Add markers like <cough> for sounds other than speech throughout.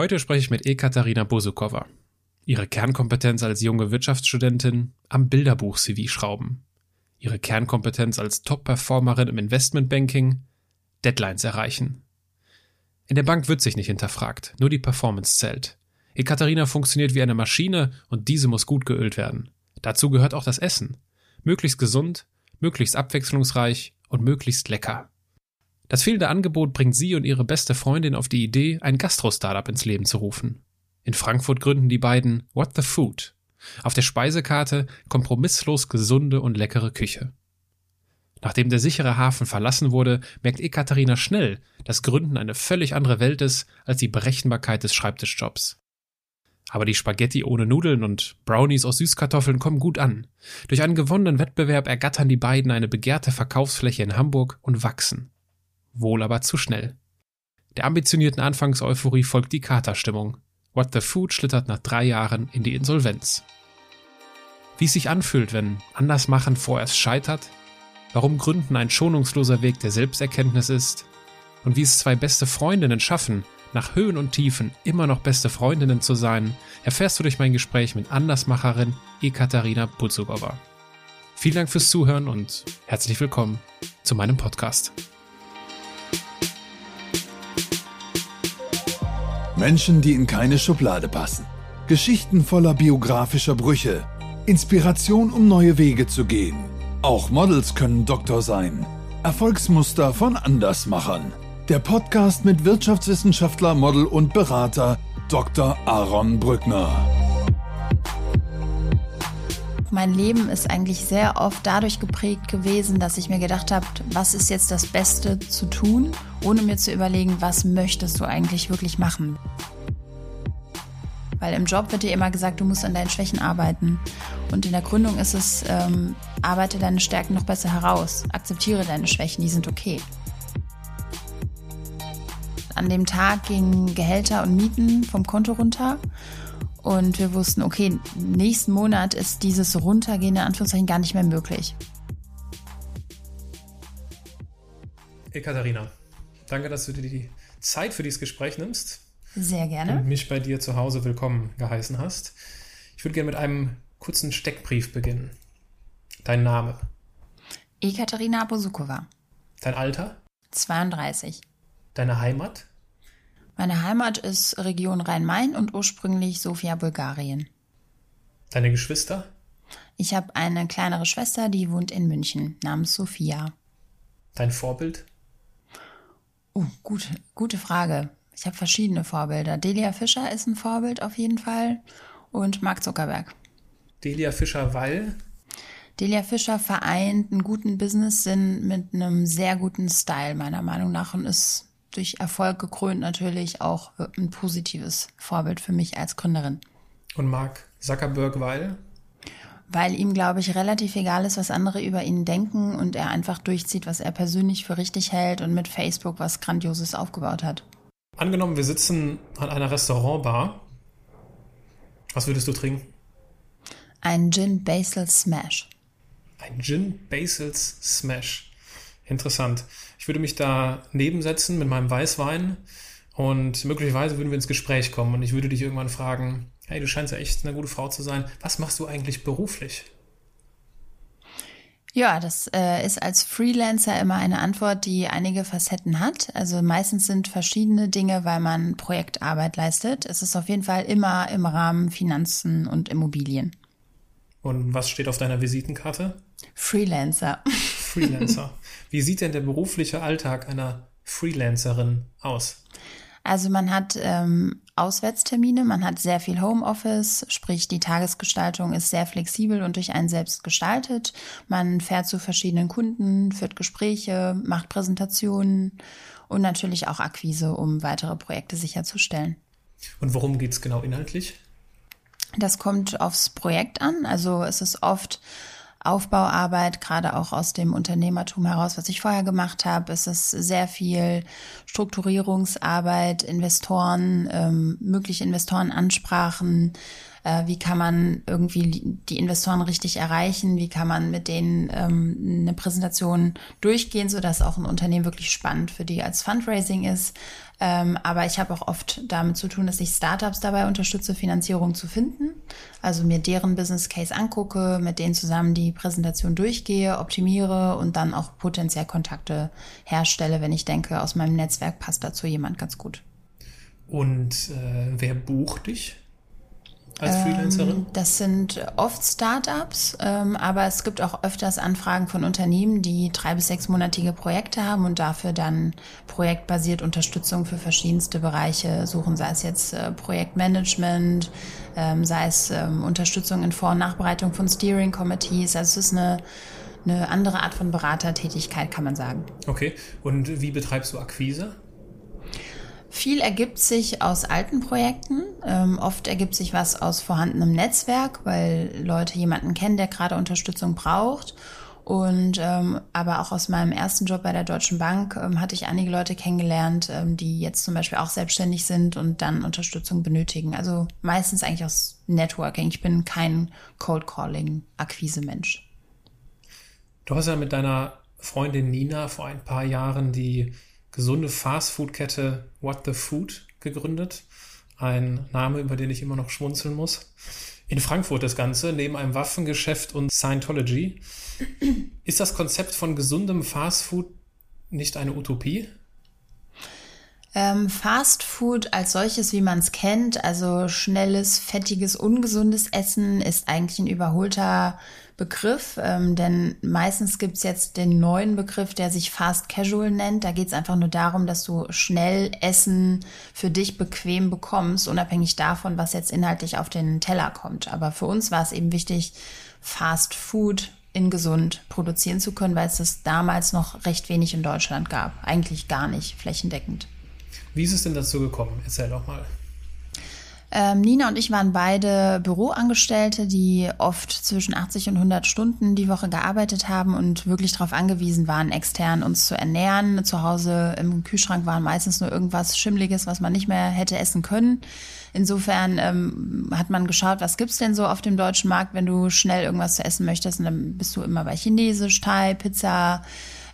Heute spreche ich mit Ekaterina Bosukowa. Ihre Kernkompetenz als junge Wirtschaftsstudentin am Bilderbuch-CV schrauben. Ihre Kernkompetenz als Top-Performerin im Investmentbanking Deadlines erreichen. In der Bank wird sich nicht hinterfragt, nur die Performance zählt. Ekaterina funktioniert wie eine Maschine und diese muss gut geölt werden. Dazu gehört auch das Essen. Möglichst gesund, möglichst abwechslungsreich und möglichst lecker. Das fehlende Angebot bringt sie und ihre beste Freundin auf die Idee, ein Gastro-Startup ins Leben zu rufen. In Frankfurt gründen die beiden What the Food. Auf der Speisekarte kompromisslos gesunde und leckere Küche. Nachdem der sichere Hafen verlassen wurde, merkt Ekaterina schnell, dass Gründen eine völlig andere Welt ist als die Berechenbarkeit des Schreibtischjobs. Aber die Spaghetti ohne Nudeln und Brownies aus Süßkartoffeln kommen gut an. Durch einen gewonnenen Wettbewerb ergattern die beiden eine begehrte Verkaufsfläche in Hamburg und wachsen. Wohl aber zu schnell. Der ambitionierten Anfangseuphorie folgt die Katerstimmung. What the Food schlittert nach drei Jahren in die Insolvenz. Wie es sich anfühlt, wenn Andersmachen vorerst scheitert, warum Gründen ein schonungsloser Weg der Selbsterkenntnis ist und wie es zwei beste Freundinnen schaffen, nach Höhen und Tiefen immer noch beste Freundinnen zu sein, erfährst du durch mein Gespräch mit Andersmacherin Ekaterina Butsugowa. Vielen Dank fürs Zuhören und herzlich willkommen zu meinem Podcast. Menschen, die in keine Schublade passen. Geschichten voller biografischer Brüche. Inspiration, um neue Wege zu gehen. Auch Models können Doktor sein. Erfolgsmuster von Andersmachern. Der Podcast mit Wirtschaftswissenschaftler, Model und Berater Dr. Aaron Brückner. Mein Leben ist eigentlich sehr oft dadurch geprägt gewesen, dass ich mir gedacht habe, was ist jetzt das Beste zu tun, ohne mir zu überlegen, was möchtest du eigentlich wirklich machen. Weil im Job wird dir immer gesagt, du musst an deinen Schwächen arbeiten. Und in der Gründung ist es, ähm, arbeite deine Stärken noch besser heraus, akzeptiere deine Schwächen, die sind okay. An dem Tag gingen Gehälter und Mieten vom Konto runter. Und wir wussten, okay, nächsten Monat ist dieses Runtergehen in Anführungszeichen gar nicht mehr möglich. Katharina, danke, dass du dir die Zeit für dieses Gespräch nimmst. Sehr gerne. Und mich bei dir zu Hause willkommen geheißen hast. Ich würde gerne mit einem kurzen Steckbrief beginnen. Dein Name? Ekaterina Bosukova. Dein Alter? 32. Deine Heimat? Meine Heimat ist Region Rhein-Main und ursprünglich Sofia, Bulgarien. Deine Geschwister? Ich habe eine kleinere Schwester, die wohnt in München, namens Sophia. Dein Vorbild? Oh, gute, gute Frage. Ich habe verschiedene Vorbilder. Delia Fischer ist ein Vorbild auf jeden Fall und Mark Zuckerberg. Delia Fischer, weil? Delia Fischer vereint einen guten Business-Sinn mit einem sehr guten Style, meiner Meinung nach, und ist durch Erfolg gekrönt natürlich auch ein positives Vorbild für mich als Gründerin. Und Mark Zuckerberg, weil? Weil ihm, glaube ich, relativ egal ist, was andere über ihn denken und er einfach durchzieht, was er persönlich für richtig hält und mit Facebook was Grandioses aufgebaut hat. Angenommen, wir sitzen an einer Restaurantbar. Was würdest du trinken? Ein Gin Basil Smash. Ein Gin Basils Smash. Interessant. Ich würde mich da nebensetzen mit meinem Weißwein und möglicherweise würden wir ins Gespräch kommen und ich würde dich irgendwann fragen, hey, du scheinst ja echt eine gute Frau zu sein. Was machst du eigentlich beruflich? Ja, das äh, ist als Freelancer immer eine Antwort, die einige Facetten hat. Also meistens sind verschiedene Dinge, weil man Projektarbeit leistet. Es ist auf jeden Fall immer im Rahmen Finanzen und Immobilien. Und was steht auf deiner Visitenkarte? Freelancer. Freelancer. <laughs> Wie sieht denn der berufliche Alltag einer Freelancerin aus? Also man hat ähm, Auswärtstermine, man hat sehr viel Homeoffice, sprich die Tagesgestaltung ist sehr flexibel und durch einen selbst gestaltet. Man fährt zu verschiedenen Kunden, führt Gespräche, macht Präsentationen und natürlich auch Akquise, um weitere Projekte sicherzustellen. Und worum geht es genau inhaltlich? Das kommt aufs Projekt an. Also es ist oft Aufbauarbeit, gerade auch aus dem Unternehmertum heraus, was ich vorher gemacht habe. Es ist sehr viel Strukturierungsarbeit, Investoren, ähm, mögliche Investorenansprachen, Äh, wie kann man irgendwie die Investoren richtig erreichen? Wie kann man mit denen ähm, eine Präsentation durchgehen, sodass auch ein Unternehmen wirklich spannend für die als Fundraising ist? Ähm, aber ich habe auch oft damit zu tun, dass ich Startups dabei unterstütze, Finanzierung zu finden. Also mir deren Business Case angucke, mit denen zusammen die Präsentation durchgehe, optimiere und dann auch potenziell Kontakte herstelle, wenn ich denke, aus meinem Netzwerk passt dazu jemand ganz gut. Und äh, wer bucht dich? Als Freelancerin? Ähm, das sind oft Startups, ähm, aber es gibt auch öfters Anfragen von Unternehmen, die drei bis sechsmonatige Projekte haben und dafür dann projektbasiert Unterstützung für verschiedenste Bereiche suchen, sei es jetzt äh, Projektmanagement, ähm, sei es ähm, Unterstützung in Vor- und Nachbereitung von Steering Committees. Also es ist eine eine andere Art von Beratertätigkeit, kann man sagen. Okay. Und wie betreibst du Akquise? Viel ergibt sich aus alten Projekten. Ähm, oft ergibt sich was aus vorhandenem Netzwerk, weil Leute jemanden kennen, der gerade Unterstützung braucht. Und ähm, aber auch aus meinem ersten Job bei der Deutschen Bank ähm, hatte ich einige Leute kennengelernt, ähm, die jetzt zum Beispiel auch selbstständig sind und dann Unterstützung benötigen. Also meistens eigentlich aus Networking. Ich bin kein Cold Calling Akquise-Mensch. Du hast ja mit deiner Freundin Nina vor ein paar Jahren die gesunde Fastfood-Kette What the Food gegründet. Ein Name, über den ich immer noch schmunzeln muss. In Frankfurt das Ganze, neben einem Waffengeschäft und Scientology. Ist das Konzept von gesundem Fastfood nicht eine Utopie? Ähm, Fast Food als solches, wie man es kennt, also schnelles, fettiges, ungesundes Essen, ist eigentlich ein überholter Begriff, ähm, denn meistens gibt's jetzt den neuen Begriff, der sich Fast Casual nennt. Da geht's einfach nur darum, dass du schnell Essen für dich bequem bekommst, unabhängig davon, was jetzt inhaltlich auf den Teller kommt. Aber für uns war es eben wichtig, Fast Food in gesund produzieren zu können, weil es das damals noch recht wenig in Deutschland gab. Eigentlich gar nicht flächendeckend. Wie ist es denn dazu gekommen? Erzähl doch mal. Ähm, Nina und ich waren beide Büroangestellte, die oft zwischen 80 und 100 Stunden die Woche gearbeitet haben und wirklich darauf angewiesen waren, extern uns zu ernähren. Zu Hause im Kühlschrank war meistens nur irgendwas Schimmliges, was man nicht mehr hätte essen können. Insofern ähm, hat man geschaut, was gibt's denn so auf dem deutschen Markt, wenn du schnell irgendwas zu essen möchtest. Und dann bist du immer bei Chinesisch, Thai, Pizza,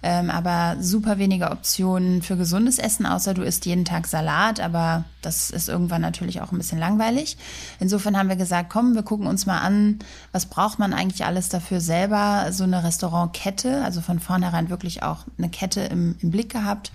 ähm, aber super wenige Optionen für gesundes Essen, außer du isst jeden Tag Salat, aber das ist irgendwann natürlich auch ein bisschen langweilig. Insofern haben wir gesagt, komm, wir gucken uns mal an, was braucht man eigentlich alles dafür selber, so eine Restaurantkette, also von vornherein wirklich auch eine Kette im, im Blick gehabt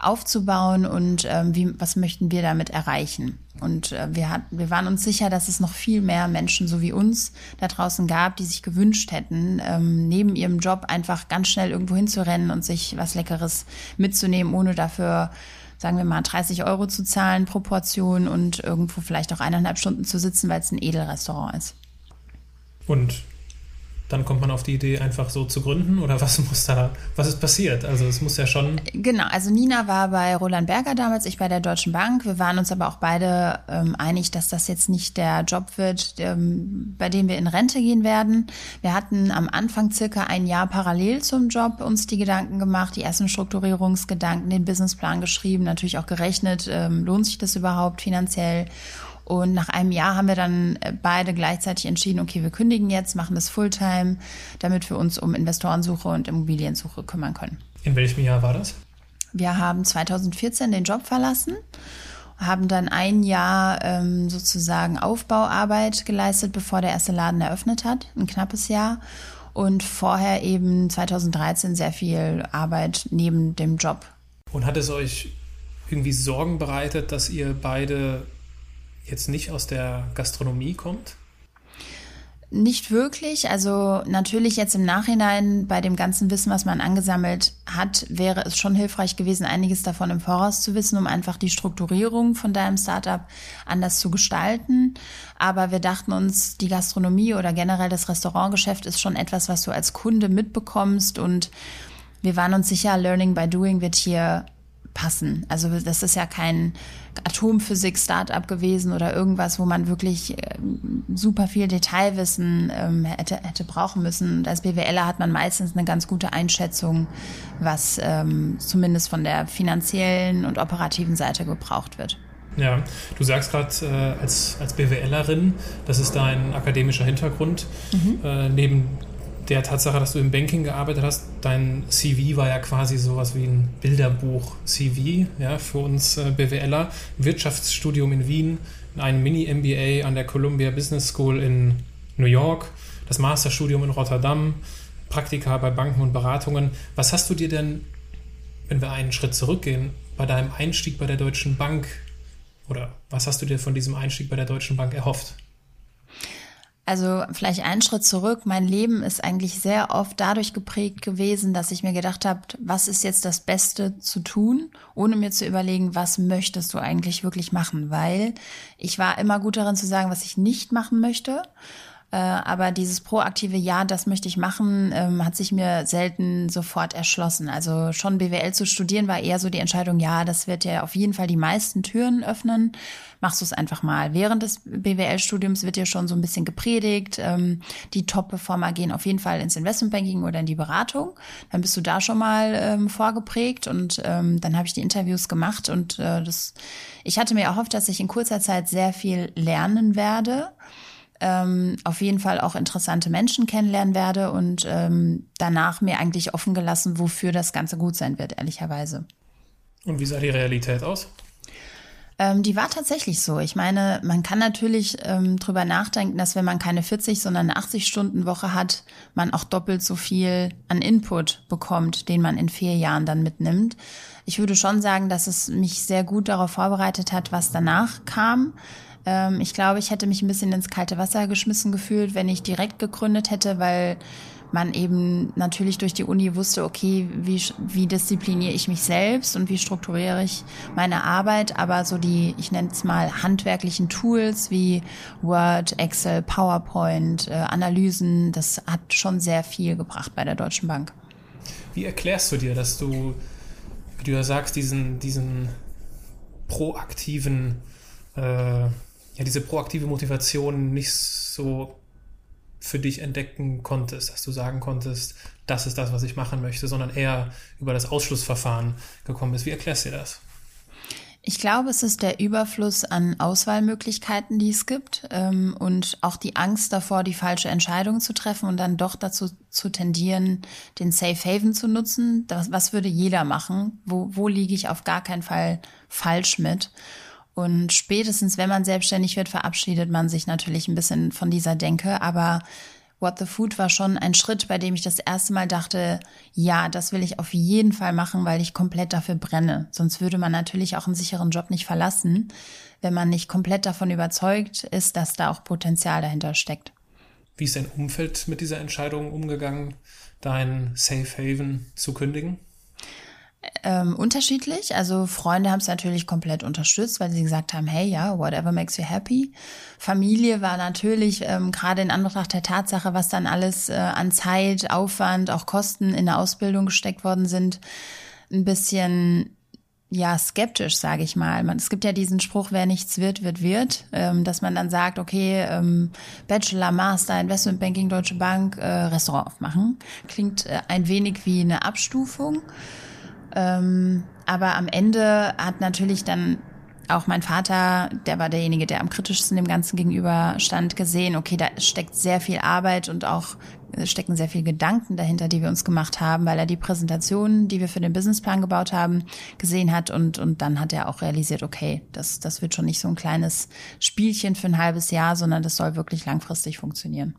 aufzubauen und ähm, wie, was möchten wir damit erreichen. Und äh, wir, hat, wir waren uns sicher, dass es noch viel mehr Menschen so wie uns da draußen gab, die sich gewünscht hätten, ähm, neben ihrem Job einfach ganz schnell irgendwo hinzurennen und sich was Leckeres mitzunehmen, ohne dafür sagen wir mal 30 Euro zu zahlen pro Portion und irgendwo vielleicht auch eineinhalb Stunden zu sitzen, weil es ein Edelrestaurant ist. Und dann kommt man auf die Idee, einfach so zu gründen? Oder was muss da, was ist passiert? Also es muss ja schon. Genau, also Nina war bei Roland Berger damals, ich bei der Deutschen Bank. Wir waren uns aber auch beide ähm, einig, dass das jetzt nicht der Job wird, ähm, bei dem wir in Rente gehen werden. Wir hatten am Anfang circa ein Jahr parallel zum Job uns die Gedanken gemacht, die ersten Strukturierungsgedanken, den Businessplan geschrieben, natürlich auch gerechnet, ähm, lohnt sich das überhaupt finanziell? Und nach einem Jahr haben wir dann äh, beide gleichzeitig entschieden, okay, wir kündigen jetzt, machen das Fulltime, damit wir uns um Investorensuche und Immobiliensuche kümmern können. In welchem Jahr war das? Wir haben 2014 den Job verlassen, haben dann ein Jahr ähm, sozusagen Aufbauarbeit geleistet, bevor der erste Laden eröffnet hat, ein knappes Jahr. Und vorher eben 2013 sehr viel Arbeit neben dem Job. Und hat es euch irgendwie Sorgen bereitet, dass ihr beide jetzt nicht aus der Gastronomie kommt? Nicht wirklich. Also natürlich jetzt im Nachhinein bei dem ganzen Wissen, was man angesammelt hat, wäre es schon hilfreich gewesen, einiges davon im Voraus zu wissen, um einfach die Strukturierung von deinem Startup anders zu gestalten. Aber wir dachten uns, die Gastronomie oder generell das Restaurantgeschäft ist schon etwas, was du als Kunde mitbekommst und wir waren uns sicher, Learning by Doing wird hier passen. Also das ist ja kein Atomphysik-Startup gewesen oder irgendwas, wo man wirklich äh, super viel Detailwissen ähm, hätte, hätte brauchen müssen. Und als BWLer hat man meistens eine ganz gute Einschätzung, was ähm, zumindest von der finanziellen und operativen Seite gebraucht wird. Ja, du sagst gerade äh, als, als BWLerin, das ist dein akademischer Hintergrund. Mhm. Äh, neben der Tatsache, dass du im Banking gearbeitet hast, dein CV war ja quasi sowas wie ein Bilderbuch-CV ja, für uns äh, BWLer. Wirtschaftsstudium in Wien, ein Mini-MBA an der Columbia Business School in New York, das Masterstudium in Rotterdam, Praktika bei Banken und Beratungen. Was hast du dir denn, wenn wir einen Schritt zurückgehen, bei deinem Einstieg bei der Deutschen Bank oder was hast du dir von diesem Einstieg bei der Deutschen Bank erhofft? Also vielleicht einen Schritt zurück. Mein Leben ist eigentlich sehr oft dadurch geprägt gewesen, dass ich mir gedacht habe, was ist jetzt das Beste zu tun, ohne mir zu überlegen, was möchtest du eigentlich wirklich machen. Weil ich war immer gut darin zu sagen, was ich nicht machen möchte aber dieses proaktive Ja, das möchte ich machen, ähm, hat sich mir selten sofort erschlossen. Also schon BWL zu studieren war eher so die Entscheidung, ja, das wird ja auf jeden Fall die meisten Türen öffnen. Machst du es einfach mal. Während des BWL-Studiums wird ja schon so ein bisschen gepredigt. Ähm, die Top-Performer gehen auf jeden Fall ins Investmentbanking oder in die Beratung. Dann bist du da schon mal ähm, vorgeprägt und dann habe ich die Interviews gemacht und äh, das, ich hatte mir erhofft, dass ich in kurzer Zeit sehr viel lernen werde ähm, auf jeden Fall auch interessante Menschen kennenlernen werde und ähm, danach mir eigentlich offen gelassen, wofür das Ganze gut sein wird, ehrlicherweise. Und wie sah die Realität aus? Ähm, die war tatsächlich so. Ich meine, man kann natürlich ähm, drüber nachdenken, dass wenn man keine 40, sondern eine 80-Stunden-Woche hat, man auch doppelt so viel an Input bekommt, den man in vier Jahren dann mitnimmt. Ich würde schon sagen, dass es mich sehr gut darauf vorbereitet hat, was danach kam. Ähm, ich glaube, ich hätte mich ein bisschen ins kalte Wasser geschmissen gefühlt, wenn ich direkt gegründet hätte, weil man eben natürlich durch die Uni wusste, okay, wie, wie diszipliniere ich mich selbst und wie strukturiere ich meine Arbeit, aber so die, ich nenne es mal, handwerklichen Tools wie Word, Excel, PowerPoint, äh, Analysen, das hat schon sehr viel gebracht bei der Deutschen Bank. Wie erklärst du dir, dass du, wie du ja sagst, diesen, diesen proaktiven äh, ja, diese proaktive Motivation nicht so für dich entdecken konntest, dass du sagen konntest, das ist das, was ich machen möchte, sondern eher über das Ausschlussverfahren gekommen bist. Wie erklärst du dir das? Ich glaube, es ist der Überfluss an Auswahlmöglichkeiten, die es gibt ähm, und auch die Angst davor, die falsche Entscheidung zu treffen und dann doch dazu zu tendieren, den Safe Haven zu nutzen. Das, was würde jeder machen? Wo, wo liege ich auf gar keinen Fall falsch mit? Und spätestens, wenn man selbstständig wird, verabschiedet man sich natürlich ein bisschen von dieser Denke. Aber What the Food war schon ein Schritt, bei dem ich das erste Mal dachte, ja, das will ich auf jeden Fall machen, weil ich komplett dafür brenne. Sonst würde man natürlich auch einen sicheren Job nicht verlassen, wenn man nicht komplett davon überzeugt ist, dass da auch Potenzial dahinter steckt. Wie ist dein Umfeld mit dieser Entscheidung umgegangen, dein Safe Haven zu kündigen? Ähm, unterschiedlich. Also Freunde haben es natürlich komplett unterstützt, weil sie gesagt haben, hey, ja, whatever makes you happy. Familie war natürlich ähm, gerade in Anbetracht der Tatsache, was dann alles äh, an Zeit, Aufwand, auch Kosten in der Ausbildung gesteckt worden sind, ein bisschen ja skeptisch, sage ich mal. Man, es gibt ja diesen Spruch, wer nichts wird, wird wird, ähm, dass man dann sagt, okay, ähm, Bachelor, Master, Investmentbanking, Deutsche Bank, äh, Restaurant aufmachen. Klingt äh, ein wenig wie eine Abstufung. Ähm, aber am Ende hat natürlich dann auch mein Vater, der war derjenige, der am kritischsten dem Ganzen gegenüber stand, gesehen, okay, da steckt sehr viel Arbeit und auch äh, stecken sehr viel Gedanken dahinter, die wir uns gemacht haben, weil er die Präsentationen, die wir für den Businessplan gebaut haben, gesehen hat und, und dann hat er auch realisiert, okay, das, das wird schon nicht so ein kleines Spielchen für ein halbes Jahr, sondern das soll wirklich langfristig funktionieren.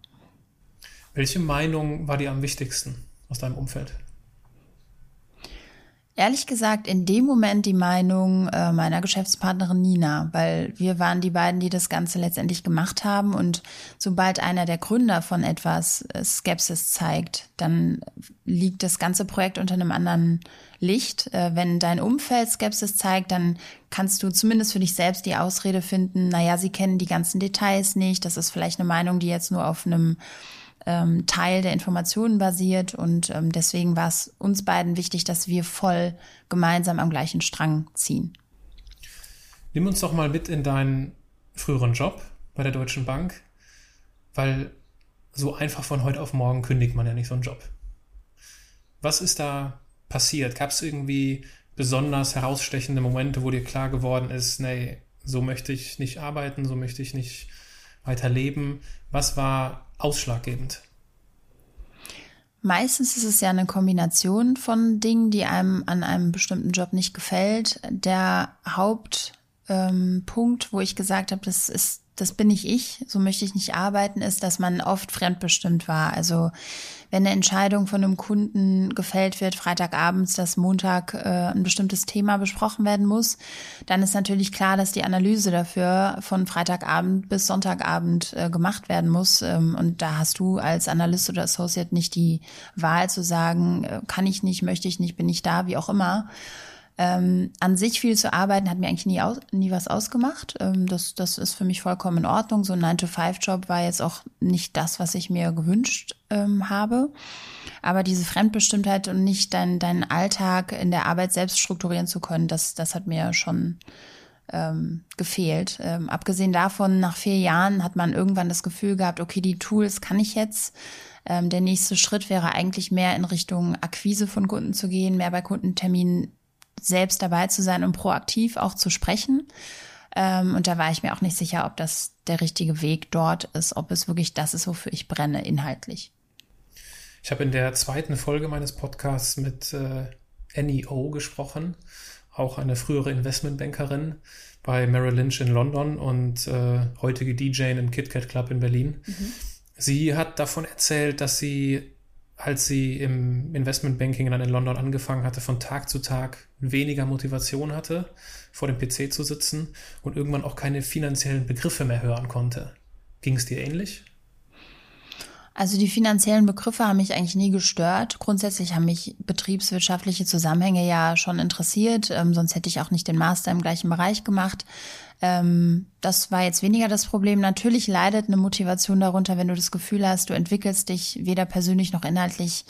Welche Meinung war dir am wichtigsten aus deinem Umfeld? Ehrlich gesagt, in dem Moment die Meinung äh, meiner Geschäftspartnerin Nina, weil wir waren die beiden, die das Ganze letztendlich gemacht haben. Und sobald einer der Gründer von etwas äh, Skepsis zeigt, dann liegt das ganze Projekt unter einem anderen Licht. Äh, wenn dein Umfeld Skepsis zeigt, dann kannst du zumindest für dich selbst die Ausrede finden, naja, sie kennen die ganzen Details nicht. Das ist vielleicht eine Meinung, die jetzt nur auf einem ähm, Teil der Informationen basiert und ähm, deswegen war es uns beiden wichtig, dass wir voll gemeinsam am gleichen Strang ziehen. Nimm uns doch mal mit in deinen früheren Job bei der Deutschen Bank, weil so einfach von heute auf morgen kündigt man ja nicht so einen Job. Was ist da passiert? Gab es irgendwie besonders herausstechende Momente, wo dir klar geworden ist, nee, so möchte ich nicht arbeiten, so möchte ich nicht weiter leben? Was war ausschlaggebend? Meistens ist es ja eine Kombination von Dingen, die einem an einem bestimmten Job nicht gefällt. Der Hauptpunkt, ähm, wo ich gesagt habe, das ist das bin nicht ich, so möchte ich nicht arbeiten, ist, dass man oft fremdbestimmt war. Also wenn eine Entscheidung von einem Kunden gefällt wird, Freitagabends, dass Montag äh, ein bestimmtes Thema besprochen werden muss, dann ist natürlich klar, dass die Analyse dafür von Freitagabend bis Sonntagabend äh, gemacht werden muss. Ähm, und da hast du als Analyst oder Associate nicht die Wahl zu sagen, äh, kann ich nicht, möchte ich nicht, bin ich da, wie auch immer. Ähm, an sich viel zu arbeiten hat mir eigentlich nie, aus, nie was ausgemacht. Ähm, das, das ist für mich vollkommen in Ordnung. So ein 9-to-5-Job war jetzt auch nicht das, was ich mir gewünscht ähm, habe. Aber diese Fremdbestimmtheit und nicht deinen dein Alltag in der Arbeit selbst strukturieren zu können, das, das hat mir schon ähm, gefehlt. Ähm, abgesehen davon, nach vier Jahren hat man irgendwann das Gefühl gehabt, okay, die Tools kann ich jetzt. Ähm, der nächste Schritt wäre eigentlich mehr in Richtung Akquise von Kunden zu gehen, mehr bei Kundenterminen selbst dabei zu sein und proaktiv auch zu sprechen. Ähm, und da war ich mir auch nicht sicher, ob das der richtige Weg dort ist, ob es wirklich das ist, wofür ich brenne, inhaltlich. Ich habe in der zweiten Folge meines Podcasts mit äh, Annie O gesprochen, auch eine frühere Investmentbankerin bei Merrill Lynch in London und äh, heutige DJ im KitKat Club in Berlin. Mhm. Sie hat davon erzählt, dass sie als sie im Investmentbanking dann in London angefangen hatte, von Tag zu Tag weniger Motivation hatte, vor dem PC zu sitzen und irgendwann auch keine finanziellen Begriffe mehr hören konnte. Ging es dir ähnlich? Also die finanziellen Begriffe haben mich eigentlich nie gestört. Grundsätzlich haben mich betriebswirtschaftliche Zusammenhänge ja schon interessiert, ähm, sonst hätte ich auch nicht den Master im gleichen Bereich gemacht. Ähm, das war jetzt weniger das Problem. Natürlich leidet eine Motivation darunter, wenn du das Gefühl hast, du entwickelst dich weder persönlich noch inhaltlich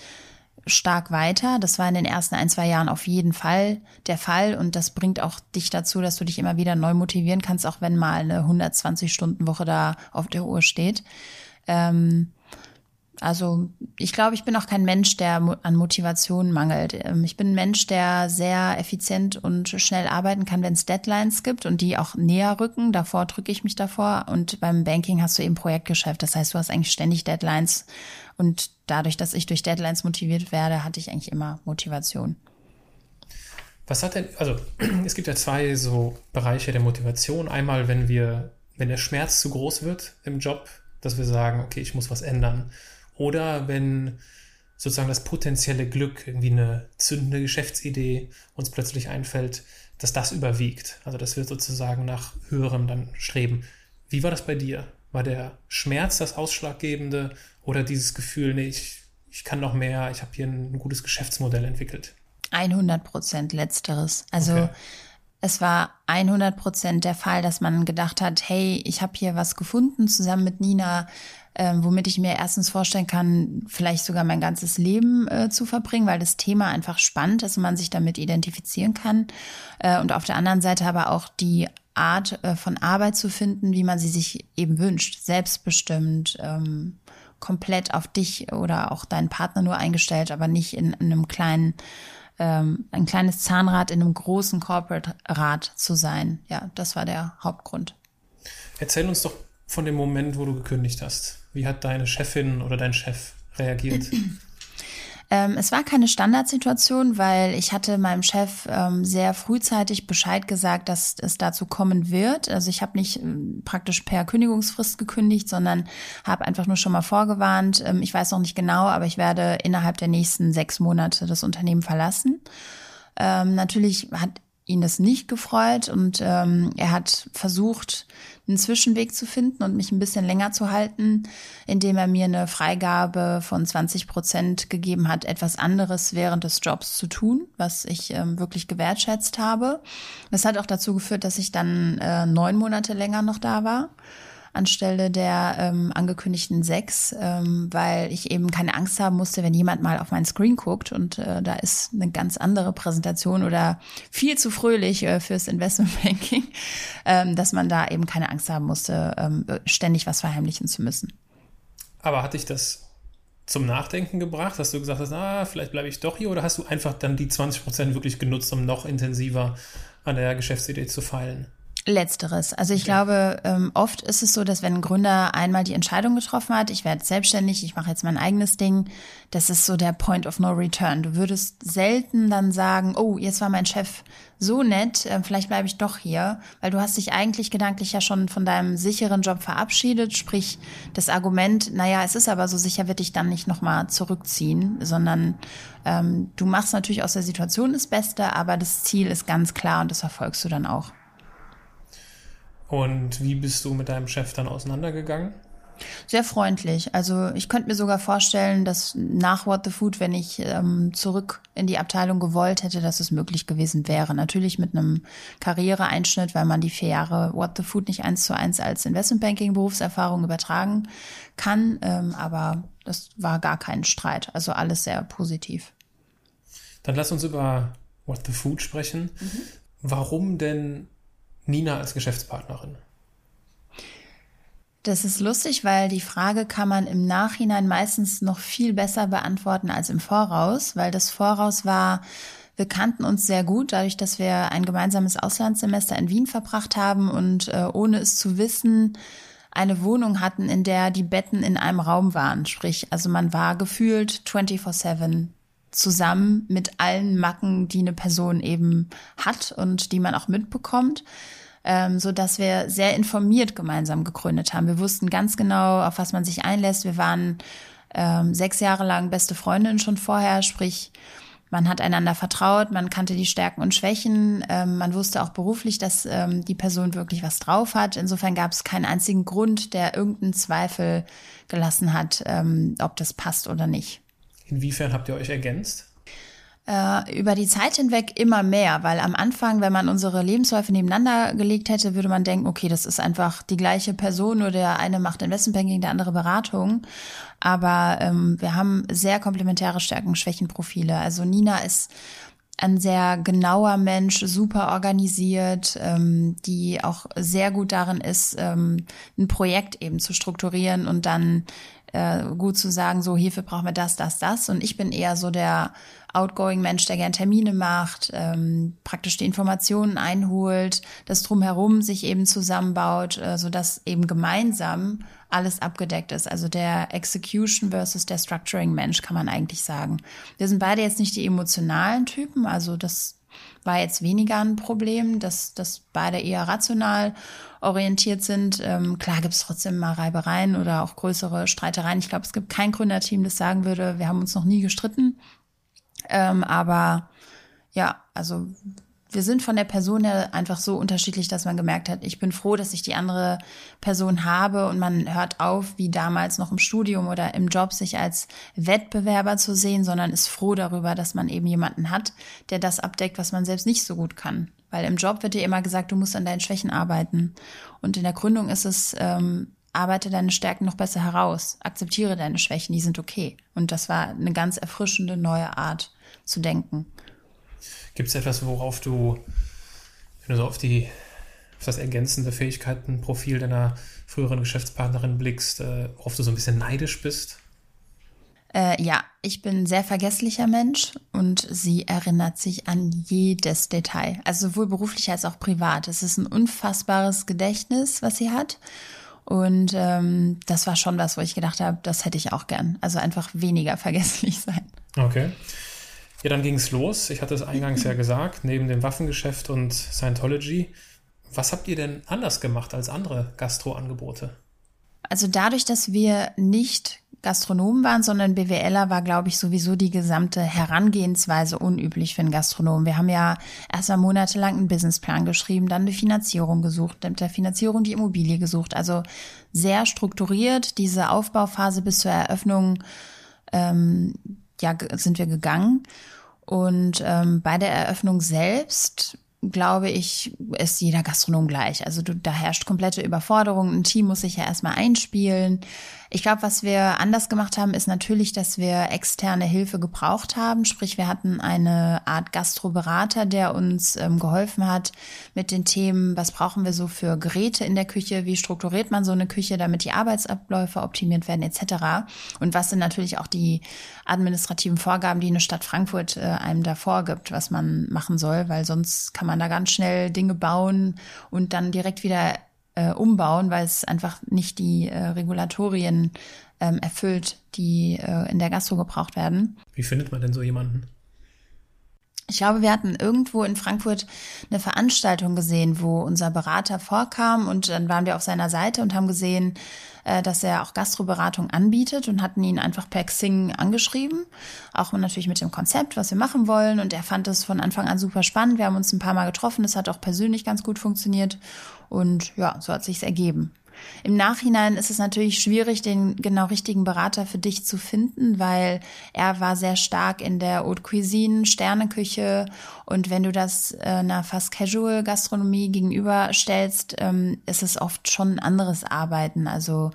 stark weiter. Das war in den ersten ein, zwei Jahren auf jeden Fall der Fall und das bringt auch dich dazu, dass du dich immer wieder neu motivieren kannst, auch wenn mal eine 120-Stunden-Woche da auf der Uhr steht. Ähm, also ich glaube, ich bin auch kein Mensch, der an Motivation mangelt. Ähm, ich bin ein Mensch, der sehr effizient und schnell arbeiten kann, wenn es Deadlines gibt und die auch näher rücken. Davor drücke ich mich davor. Und beim Banking hast du eben Projektgeschäft. Das heißt, du hast eigentlich ständig Deadlines. Und dadurch, dass ich durch Deadlines motiviert werde, hatte ich eigentlich immer Motivation. Was hat denn, also <clears throat> es gibt ja zwei so Bereiche der Motivation. Einmal, wenn wir, wenn der Schmerz zu groß wird im Job, dass wir sagen, okay, ich muss was ändern. Oder wenn sozusagen das potenzielle Glück, irgendwie eine zündende Geschäftsidee uns plötzlich einfällt, dass das überwiegt. Also dass wir sozusagen nach höherem dann streben. Wie war das bei dir? War der Schmerz das Ausschlaggebende oder dieses Gefühl, nee, ich, ich kann noch mehr, ich habe hier ein, ein, gutes Geschäftsmodell entwickelt? 100 Prozent letzteres. Also okay. es war 100 Prozent der Fall, dass man gedacht hat, hey, ich habe hier was gefunden zusammen mit Nina, ähm, womit ich mir erstens vorstellen kann, vielleicht sogar mein ganzes Leben äh, zu verbringen, weil das Thema einfach spannend ist und man sich damit identifizieren kann. Äh, und auf der anderen Seite aber auch die Art äh, von Arbeit zu finden, wie man sie sich eben wünscht, selbstbestimmt, ähm, komplett auf dich oder auch deinen Partner nur eingestellt, aber nicht in, in einem kleinen ähm, ein kleines Zahnrad in einem großen Corporate-Rad zu sein. Ja, das war der Hauptgrund. Erzähl uns doch von dem Moment, wo du gekündigt hast. Wie hat deine Chefin oder dein Chef reagiert? <laughs> Ähm, es war keine Standardsituation, weil ich hatte meinem Chef ähm, sehr frühzeitig Bescheid gesagt, dass es dazu kommen wird. Also ich habe nicht ähm, praktisch per Kündigungsfrist gekündigt, sondern habe einfach nur schon mal vorgewarnt. Ähm, ich weiß noch nicht genau, aber ich werde innerhalb der nächsten sechs Monate das Unternehmen verlassen. Ähm, natürlich hat ihn das nicht gefreut und ähm, er hat versucht, einen Zwischenweg zu finden und mich ein bisschen länger zu halten, indem er mir eine Freigabe von 20 Prozent gegeben hat, etwas anderes während des Jobs zu tun, was ich ähm, wirklich gewertschätzt habe. Das hat auch dazu geführt, dass ich dann äh, neun Monate länger noch da war anstelle der ähm, angekündigten sechs, ähm, weil ich eben keine Angst haben musste, wenn jemand mal auf meinen Screen guckt und äh, da ist eine ganz andere Präsentation oder viel zu fröhlich äh, fürs Investmentbanking, <laughs> ähm, dass man da eben keine Angst haben musste, ähm, ständig was verheimlichen zu müssen. Aber hatte ich das zum Nachdenken gebracht, dass du gesagt hast, ah, vielleicht bleibe ich doch hier oder hast du einfach dann die 20 Prozent wirklich genutzt, um noch intensiver an der Geschäftsidee zu feilen? Letzteres. Also ich okay. glaube, ähm, oft ist es so, dass wenn ein Gründer einmal die Entscheidung getroffen hat, ich werde selbstständig, ich mache jetzt mein eigenes Ding, das ist so der Point of No Return. Du würdest selten dann sagen, oh, jetzt war mein Chef so nett, äh, vielleicht bleibe ich doch hier, weil du hast dich eigentlich gedanklich ja schon von deinem sicheren Job verabschiedet, sprich das Argument, naja, es ist aber so sicher, wird dich dann nicht nochmal zurückziehen, sondern ähm, du machst natürlich aus der Situation das Beste, aber das Ziel ist ganz klar und das verfolgst du dann auch. Und wie bist du mit deinem Chef dann auseinandergegangen? Sehr freundlich. Also ich könnte mir sogar vorstellen, dass nach What the Food, wenn ich ähm, zurück in die Abteilung gewollt hätte, dass es möglich gewesen wäre. Natürlich mit einem Karriereeinschnitt, weil man die vier Jahre What the Food nicht eins zu eins als Investmentbanking Berufserfahrung übertragen kann. Ähm, aber das war gar kein Streit. Also alles sehr positiv. Dann lass uns über What the Food sprechen. Mhm. Warum denn Nina als Geschäftspartnerin? Das ist lustig, weil die Frage kann man im Nachhinein meistens noch viel besser beantworten als im Voraus, weil das Voraus war, wir kannten uns sehr gut, dadurch, dass wir ein gemeinsames Auslandssemester in Wien verbracht haben und äh, ohne es zu wissen, eine Wohnung hatten, in der die Betten in einem Raum waren. Sprich, also man war gefühlt 24-7 zusammen mit allen Macken, die eine Person eben hat und die man auch mitbekommt ähm, so dass wir sehr informiert gemeinsam gegründet haben. Wir wussten ganz genau, auf was man sich einlässt. Wir waren ähm, sechs Jahre lang beste Freundinnen schon vorher, sprich man hat einander vertraut, man kannte die Stärken und Schwächen, ähm, man wusste auch beruflich, dass ähm, die Person wirklich was drauf hat. Insofern gab es keinen einzigen Grund, der irgendeinen Zweifel gelassen hat, ähm, ob das passt oder nicht. Inwiefern habt ihr euch ergänzt? äh, über die Zeit hinweg immer mehr, weil am Anfang, wenn man unsere Lebensläufe nebeneinander gelegt hätte, würde man denken, okay, das ist einfach die gleiche Person, nur der eine macht Investmentbanking, der andere Beratung. Aber ähm, wir haben sehr komplementäre Stärken, Schwächenprofile. Also Nina ist ein sehr genauer Mensch, super organisiert, ähm, die auch sehr gut darin ist, ähm, ein Projekt eben zu strukturieren und dann äh, gut zu sagen, so hierfür brauchen wir das, das, das. Und ich bin eher so der outgoing Mensch, der gern Termine macht, ähm, praktisch die Informationen einholt, das drumherum sich eben zusammenbaut, äh, so dass eben gemeinsam alles abgedeckt ist. Also der Execution versus der Structuring Mensch kann man eigentlich sagen. Wir sind beide jetzt nicht die emotionalen Typen, also das war jetzt weniger ein Problem, dass, dass beide eher rational orientiert sind. Ähm, klar gibt es trotzdem mal Reibereien oder auch größere Streitereien. Ich glaube, es gibt kein Gründerteam, das sagen würde, wir haben uns noch nie gestritten. Ähm, aber ja, also wir sind von der Person her einfach so unterschiedlich, dass man gemerkt hat, ich bin froh, dass ich die andere Person habe und man hört auf, wie damals noch im Studium oder im Job sich als Wettbewerber zu sehen, sondern ist froh darüber, dass man eben jemanden hat, der das abdeckt, was man selbst nicht so gut kann. Weil im Job wird dir immer gesagt, du musst an deinen Schwächen arbeiten. Und in der Gründung ist es, ähm, arbeite deine Stärken noch besser heraus, akzeptiere deine Schwächen, die sind okay. Und das war eine ganz erfrischende neue Art zu denken. Gibt es etwas, worauf du, wenn du so auf die auf das ergänzende Fähigkeitenprofil deiner früheren Geschäftspartnerin blickst, äh, worauf du so ein bisschen neidisch bist? Äh, ja, ich bin ein sehr vergesslicher Mensch und sie erinnert sich an jedes Detail, also sowohl beruflich als auch privat. Es ist ein unfassbares Gedächtnis, was sie hat. Und ähm, das war schon was, wo ich gedacht habe, das hätte ich auch gern. Also einfach weniger <laughs> vergesslich sein. Okay. Ja, dann ging es los. Ich hatte es eingangs ja gesagt, neben dem Waffengeschäft und Scientology. Was habt ihr denn anders gemacht als andere Gastroangebote? Also dadurch, dass wir nicht Gastronomen waren, sondern BWLer, war, glaube ich, sowieso die gesamte Herangehensweise unüblich für einen Gastronomen. Wir haben ja erst mal monatelang einen Businessplan geschrieben, dann eine Finanzierung gesucht, mit der Finanzierung die Immobilie gesucht. Also sehr strukturiert diese Aufbauphase bis zur Eröffnung ähm, ja, sind wir gegangen. Und ähm, bei der Eröffnung selbst glaube ich, ist jeder Gastronom gleich. Also du, da herrscht komplette Überforderung. Ein Team muss sich ja erstmal einspielen. Ich glaube, was wir anders gemacht haben, ist natürlich, dass wir externe Hilfe gebraucht haben. Sprich, wir hatten eine Art Gastroberater, der uns ähm, geholfen hat mit den Themen, was brauchen wir so für Geräte in der Küche, wie strukturiert man so eine Küche, damit die Arbeitsabläufe optimiert werden etc. Und was sind natürlich auch die administrativen Vorgaben, die eine Stadt Frankfurt äh, einem da vorgibt, was man machen soll, weil sonst kann man da ganz schnell Dinge bauen und dann direkt wieder äh, umbauen, weil es einfach nicht die äh, Regulatorien ähm, erfüllt, die äh, in der Gastro gebraucht werden. Wie findet man denn so jemanden? Ich glaube, wir hatten irgendwo in Frankfurt eine Veranstaltung gesehen, wo unser Berater vorkam und dann waren wir auf seiner Seite und haben gesehen, äh, dass er auch Gastroberatung anbietet und hatten ihn einfach per Xing angeschrieben, auch natürlich mit dem Konzept, was wir machen wollen und er fand es von Anfang an super spannend. Wir haben uns ein paar Mal getroffen, es hat auch persönlich ganz gut funktioniert und ja, so hat sich's ergeben. Im Nachhinein ist es natürlich schwierig, den genau richtigen Berater für dich zu finden, weil er war sehr stark in der Haute Cuisine, Sterneküche und wenn du das äh, einer fast Casual Gastronomie gegenüberstellst, ähm, ist es oft schon ein anderes Arbeiten. Also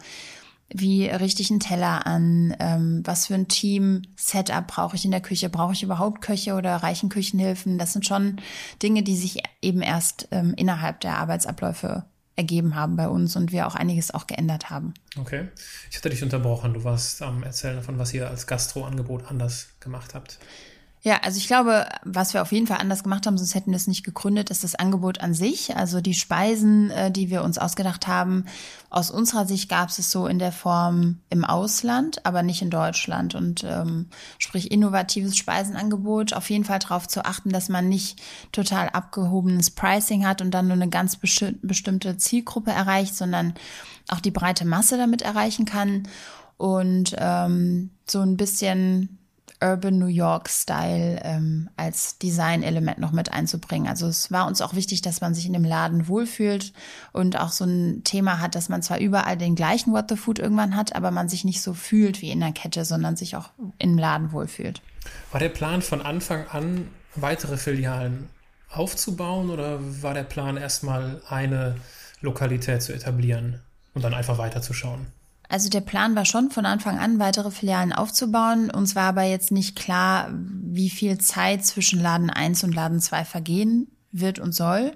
wie richte ich einen Teller an, ähm, was für ein Team-Setup brauche ich in der Küche, brauche ich überhaupt Köche oder reichen Küchenhilfen? Das sind schon Dinge, die sich eben erst ähm, innerhalb der Arbeitsabläufe ergeben haben bei uns und wir auch einiges auch geändert haben. Okay. Ich hatte dich unterbrochen. Du warst am Erzählen davon, was ihr als Gastro-Angebot anders gemacht habt. Ja, also ich glaube, was wir auf jeden Fall anders gemacht haben, sonst hätten wir es nicht gegründet, ist das Angebot an sich. Also die Speisen, äh, die wir uns ausgedacht haben. Aus unserer Sicht gab es es so in der Form im Ausland, aber nicht in Deutschland. Und ähm, sprich innovatives Speisenangebot. Auf jeden Fall darauf zu achten, dass man nicht total abgehobenes Pricing hat und dann nur eine ganz bestimmte Zielgruppe erreicht, sondern auch die breite Masse damit erreichen kann. Und ähm, so ein bisschen Urban New York Style ähm, als Design-Element noch mit einzubringen. Also es war uns auch wichtig, dass man sich in dem Laden wohlfühlt und auch so ein Thema hat, dass man zwar überall den gleichen What the Food irgendwann hat, aber man sich nicht so fühlt wie in der Kette, sondern sich auch im Laden wohlfühlt. War der Plan von Anfang an, weitere Filialen aufzubauen oder war der Plan erstmal eine Lokalität zu etablieren und dann einfach weiterzuschauen? Also der Plan war schon von Anfang an, weitere Filialen aufzubauen. Uns war aber jetzt nicht klar, wie viel Zeit zwischen Laden 1 und Laden 2 vergehen wird und soll.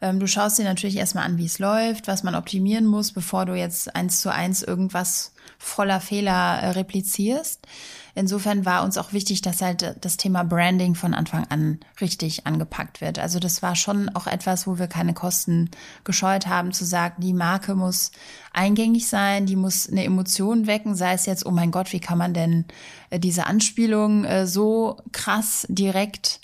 Ähm, du schaust dir natürlich erstmal an, wie es läuft, was man optimieren muss, bevor du jetzt eins zu eins irgendwas voller Fehler äh, replizierst. Insofern war uns auch wichtig, dass halt das Thema Branding von Anfang an richtig angepackt wird. Also das war schon auch etwas, wo wir keine Kosten gescheut haben, zu sagen, die Marke muss eingängig sein, die muss eine Emotion wecken, sei es jetzt, oh mein Gott, wie kann man denn äh, diese Anspielung äh, so krass direkt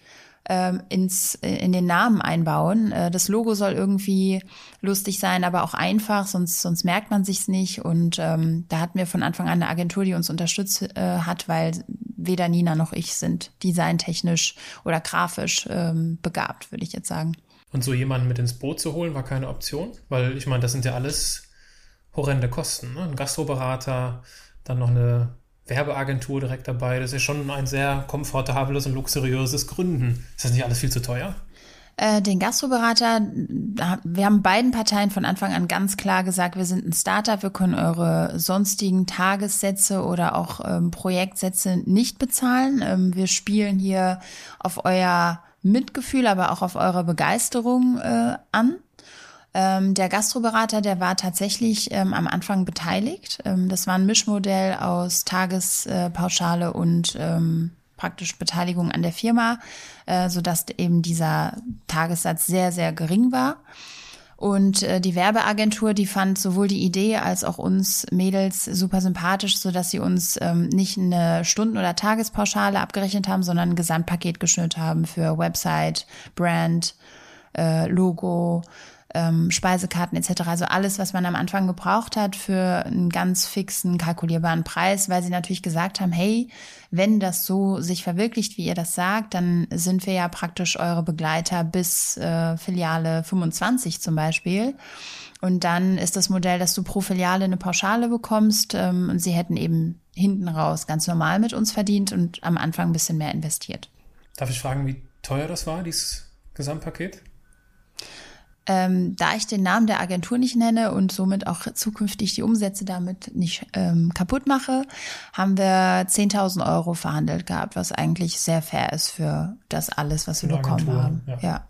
ähm, ins, in den Namen einbauen. Äh, das Logo soll irgendwie lustig sein, aber auch einfach, sonst, sonst merkt man sich's nicht. Und ähm, da hatten wir von Anfang an eine Agentur, die uns unterstützt äh, hat, weil weder Nina noch ich sind designtechnisch oder grafisch ähm, begabt, würde ich jetzt sagen. Und so jemanden mit ins Boot zu holen, war keine Option? Weil ich meine, das sind ja alles horrende Kosten. Ne? Ein Gastroberater, dann noch eine Werbeagentur direkt dabei. Das ist schon ein sehr komfortables und luxuriöses Gründen. Ist das nicht alles viel zu teuer? Äh, den Gastroberater, wir haben beiden Parteien von Anfang an ganz klar gesagt, wir sind ein Startup, wir können eure sonstigen Tagessätze oder auch ähm, Projektsätze nicht bezahlen. Ähm, wir spielen hier auf euer Mitgefühl, aber auch auf eure Begeisterung äh, an. Ähm, der Gastroberater, der war tatsächlich ähm, am Anfang beteiligt. Ähm, das war ein Mischmodell aus Tagespauschale und ähm, praktisch Beteiligung an der Firma, äh, sodass eben dieser Tagessatz sehr, sehr gering war. Und äh, die Werbeagentur, die fand sowohl die Idee als auch uns Mädels super sympathisch, so dass sie uns ähm, nicht eine Stunden- oder Tagespauschale abgerechnet haben, sondern ein Gesamtpaket geschnürt haben für Website, Brand, äh, Logo, ähm, Speisekarten etc. Also alles, was man am Anfang gebraucht hat für einen ganz fixen, kalkulierbaren Preis, weil sie natürlich gesagt haben, hey, wenn das so sich verwirklicht, wie ihr das sagt, dann sind wir ja praktisch eure Begleiter bis äh, Filiale 25 zum Beispiel. Und dann ist das Modell, dass du pro Filiale eine Pauschale bekommst ähm, und sie hätten eben hinten raus ganz normal mit uns verdient und am Anfang ein bisschen mehr investiert. Darf ich fragen, wie teuer das war, dieses Gesamtpaket? Ähm, da ich den Namen der Agentur nicht nenne und somit auch zukünftig die Umsätze damit nicht ähm, kaputt mache, haben wir 10.000 Euro verhandelt gehabt, was eigentlich sehr fair ist für das alles, was wir bekommen Agentur, haben. Ja. ja.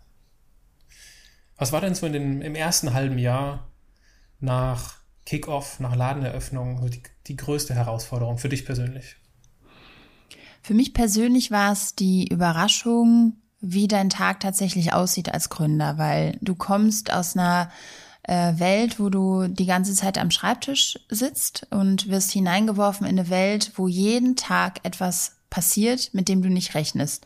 Was war denn so in den, im ersten halben Jahr nach Kickoff, nach Ladeneröffnung so die, die größte Herausforderung für dich persönlich? Für mich persönlich war es die Überraschung, wie dein Tag tatsächlich aussieht als Gründer, weil du kommst aus einer äh, Welt, wo du die ganze Zeit am Schreibtisch sitzt und wirst hineingeworfen in eine Welt, wo jeden Tag etwas passiert, mit dem du nicht rechnest.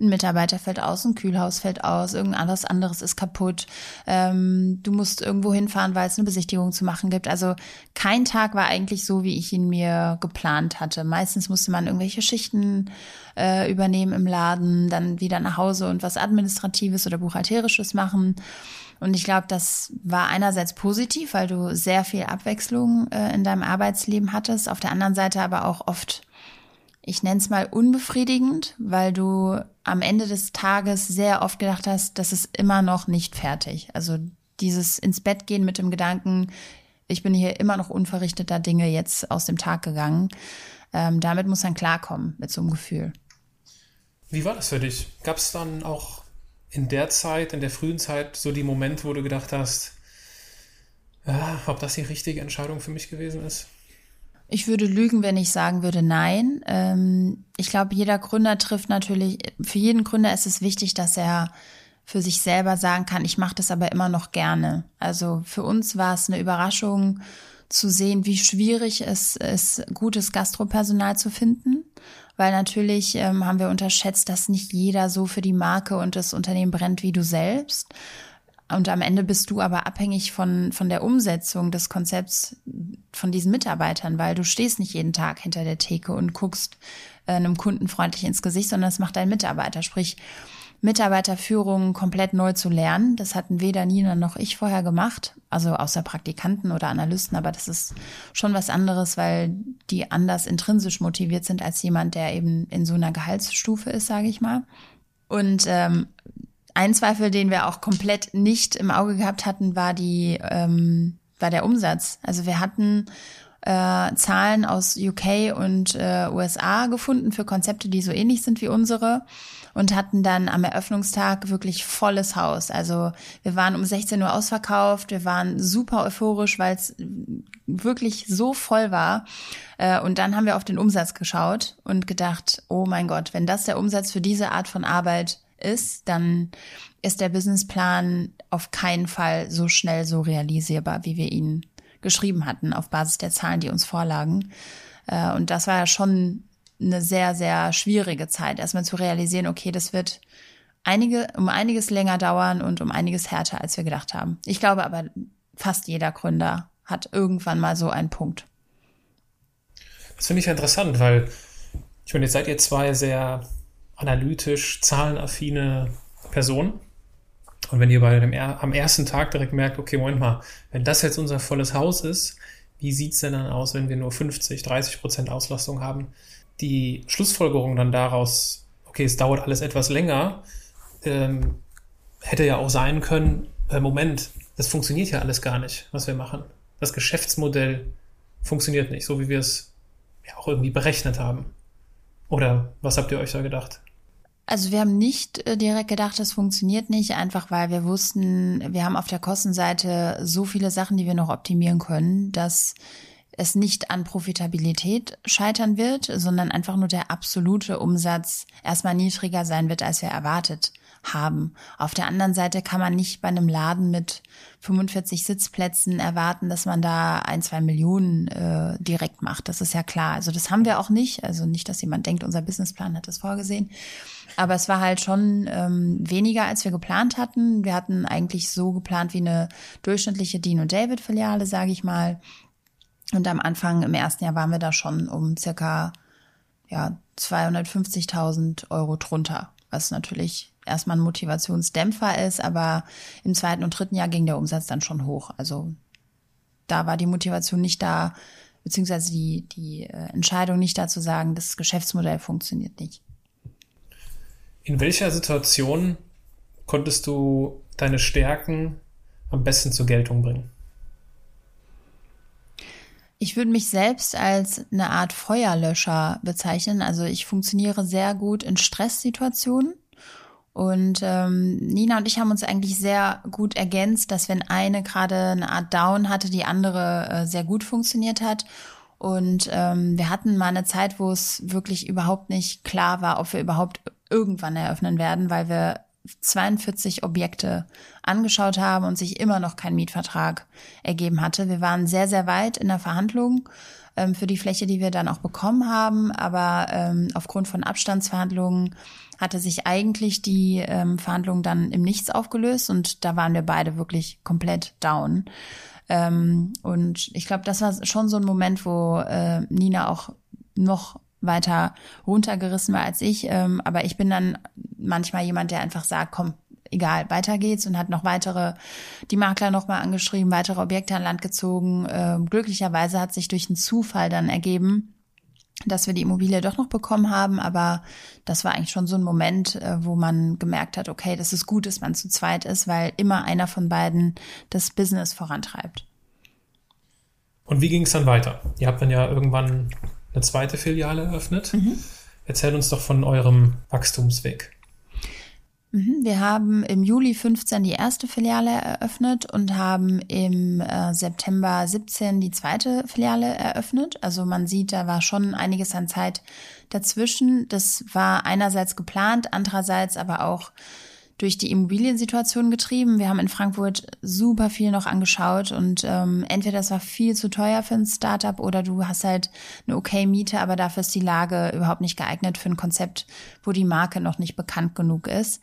Ein Mitarbeiter fällt aus, ein Kühlhaus fällt aus, irgendwas anderes ist kaputt. Ähm, du musst irgendwo hinfahren, weil es eine Besichtigung zu machen gibt. Also kein Tag war eigentlich so, wie ich ihn mir geplant hatte. Meistens musste man irgendwelche Schichten äh, übernehmen im Laden, dann wieder nach Hause und was Administratives oder Buchhalterisches machen. Und ich glaube, das war einerseits positiv, weil du sehr viel Abwechslung äh, in deinem Arbeitsleben hattest, auf der anderen Seite aber auch oft ich nenne es mal unbefriedigend, weil du am Ende des Tages sehr oft gedacht hast, das ist immer noch nicht fertig. Also dieses ins Bett gehen mit dem Gedanken, ich bin hier immer noch unverrichteter Dinge jetzt aus dem Tag gegangen. Ähm, damit muss man klarkommen mit so einem Gefühl. Wie war das für dich? Gab es dann auch in der Zeit, in der frühen Zeit, so die Momente, wo du gedacht hast, ja, ob das die richtige Entscheidung für mich gewesen ist? Ich würde lügen, wenn ich sagen würde nein. Ähm, ich glaube, jeder Gründer trifft natürlich, für jeden Gründer ist es wichtig, dass er für sich selber sagen kann, ich mache das aber immer noch gerne. Also für uns war es eine Überraschung zu sehen, wie schwierig es ist, gutes Gastropersonal zu finden. Weil natürlich ähm, haben wir unterschätzt, dass nicht jeder so für die Marke und das Unternehmen brennt wie du selbst. Und am Ende bist du aber abhängig von, von der Umsetzung des Konzepts von diesen Mitarbeitern, weil du stehst nicht jeden Tag hinter der Theke und guckst äh, einem Kunden freundlich ins Gesicht, sondern das macht dein Mitarbeiter. Sprich, Mitarbeiterführung komplett neu zu lernen. Das hatten weder Nina noch ich vorher gemacht, also außer Praktikanten oder Analysten, aber das ist schon was anderes, weil die anders intrinsisch motiviert sind als jemand, der eben in so einer Gehaltsstufe ist, sage ich mal. Und ähm, ein Zweifel, den wir auch komplett nicht im Auge gehabt hatten, war die ähm, war der Umsatz. Also wir hatten äh, Zahlen aus UK und äh, USA gefunden für Konzepte, die so ähnlich sind wie unsere und hatten dann am Eröffnungstag wirklich volles Haus. Also wir waren um 16 Uhr ausverkauft, wir waren super euphorisch, weil es wirklich so voll war. Äh, und dann haben wir auf den Umsatz geschaut und gedacht, oh mein Gott, wenn das der Umsatz für diese Art von Arbeit ist, dann ist der Businessplan auf keinen Fall so schnell so realisierbar, wie wir ihn geschrieben hatten, auf Basis der Zahlen, die uns vorlagen. Äh, und das war ja schon eine sehr, sehr schwierige Zeit, erstmal zu realisieren, okay, das wird einige, um einiges länger dauern und um einiges härter, als wir gedacht haben. Ich glaube aber, fast jeder Gründer hat irgendwann mal so einen Punkt. Das finde ich interessant, weil ich meine, jetzt seid ihr zwei sehr analytisch, zahlenaffine Personen. Und wenn ihr bei dem am ersten Tag direkt merkt, okay, Moment mal, wenn das jetzt unser volles Haus ist, wie sieht es denn dann aus, wenn wir nur 50, 30 Prozent Auslastung haben? Die Schlussfolgerung dann daraus, okay, es dauert alles etwas länger, ähm, hätte ja auch sein können, äh, Moment, das funktioniert ja alles gar nicht, was wir machen. Das Geschäftsmodell funktioniert nicht, so wie wir es ja auch irgendwie berechnet haben. Oder was habt ihr euch da gedacht? Also wir haben nicht äh, direkt gedacht, das funktioniert nicht, einfach weil wir wussten, wir haben auf der Kostenseite so viele Sachen, die wir noch optimieren können, dass es nicht an Profitabilität scheitern wird, sondern einfach nur der absolute Umsatz erstmal niedriger sein wird, als wir erwartet haben. Auf der anderen Seite kann man nicht bei einem Laden mit 45 Sitzplätzen erwarten, dass man da ein, zwei Millionen äh, direkt macht. Das ist ja klar. Also das haben wir auch nicht. Also nicht, dass jemand denkt, unser Businessplan hat das vorgesehen. Aber es war halt schon ähm, weniger, als wir geplant hatten. Wir hatten eigentlich so geplant wie eine durchschnittliche Dean und David Filiale, sage ich mal. Und am Anfang im ersten Jahr waren wir da schon um circa ja 250.000 Euro drunter, was natürlich erstmal ein Motivationsdämpfer ist, aber im zweiten und dritten Jahr ging der Umsatz dann schon hoch. Also da war die Motivation nicht da, beziehungsweise die, die äh, Entscheidung nicht da zu sagen, das Geschäftsmodell funktioniert nicht. In welcher Situation konntest du deine Stärken am besten zur Geltung bringen? Ich würde mich selbst als eine Art Feuerlöscher bezeichnen. Also ich funktioniere sehr gut in Stresssituationen. Und ähm, Nina und ich haben uns eigentlich sehr gut ergänzt, dass wenn eine gerade eine Art Down hatte, die andere äh, sehr gut funktioniert hat. Und ähm, wir hatten mal eine Zeit, wo es wirklich überhaupt nicht klar war, ob wir überhaupt irgendwann eröffnen werden, weil wir 42 Objekte angeschaut haben und sich immer noch kein Mietvertrag ergeben hatte. Wir waren sehr, sehr weit in der Verhandlung ähm, für die Fläche, die wir dann auch bekommen haben, aber ähm, aufgrund von Abstandsverhandlungen hatte sich eigentlich die ähm, Verhandlung dann im Nichts aufgelöst und da waren wir beide wirklich komplett down. Ähm, und ich glaube, das war schon so ein Moment, wo äh, Nina auch noch weiter runtergerissen war als ich. Ähm, aber ich bin dann manchmal jemand, der einfach sagt, komm, egal, weiter geht's und hat noch weitere, die Makler nochmal angeschrieben, weitere Objekte an Land gezogen. Ähm, glücklicherweise hat sich durch einen Zufall dann ergeben, dass wir die Immobilie doch noch bekommen haben, aber das war eigentlich schon so ein Moment, äh, wo man gemerkt hat, okay, das ist gut, dass man zu zweit ist, weil immer einer von beiden das Business vorantreibt. Und wie ging es dann weiter? Ihr habt dann ja irgendwann eine zweite Filiale eröffnet. Mhm. Erzähl uns doch von eurem Wachstumsweg. Mhm. Wir haben im Juli 15 die erste Filiale eröffnet und haben im äh, September 17 die zweite Filiale eröffnet. Also man sieht, da war schon einiges an Zeit dazwischen. Das war einerseits geplant, andererseits aber auch durch die Immobiliensituation getrieben. Wir haben in Frankfurt super viel noch angeschaut und ähm, entweder das war viel zu teuer für ein Startup oder du hast halt eine okay Miete, aber dafür ist die Lage überhaupt nicht geeignet für ein Konzept, wo die Marke noch nicht bekannt genug ist.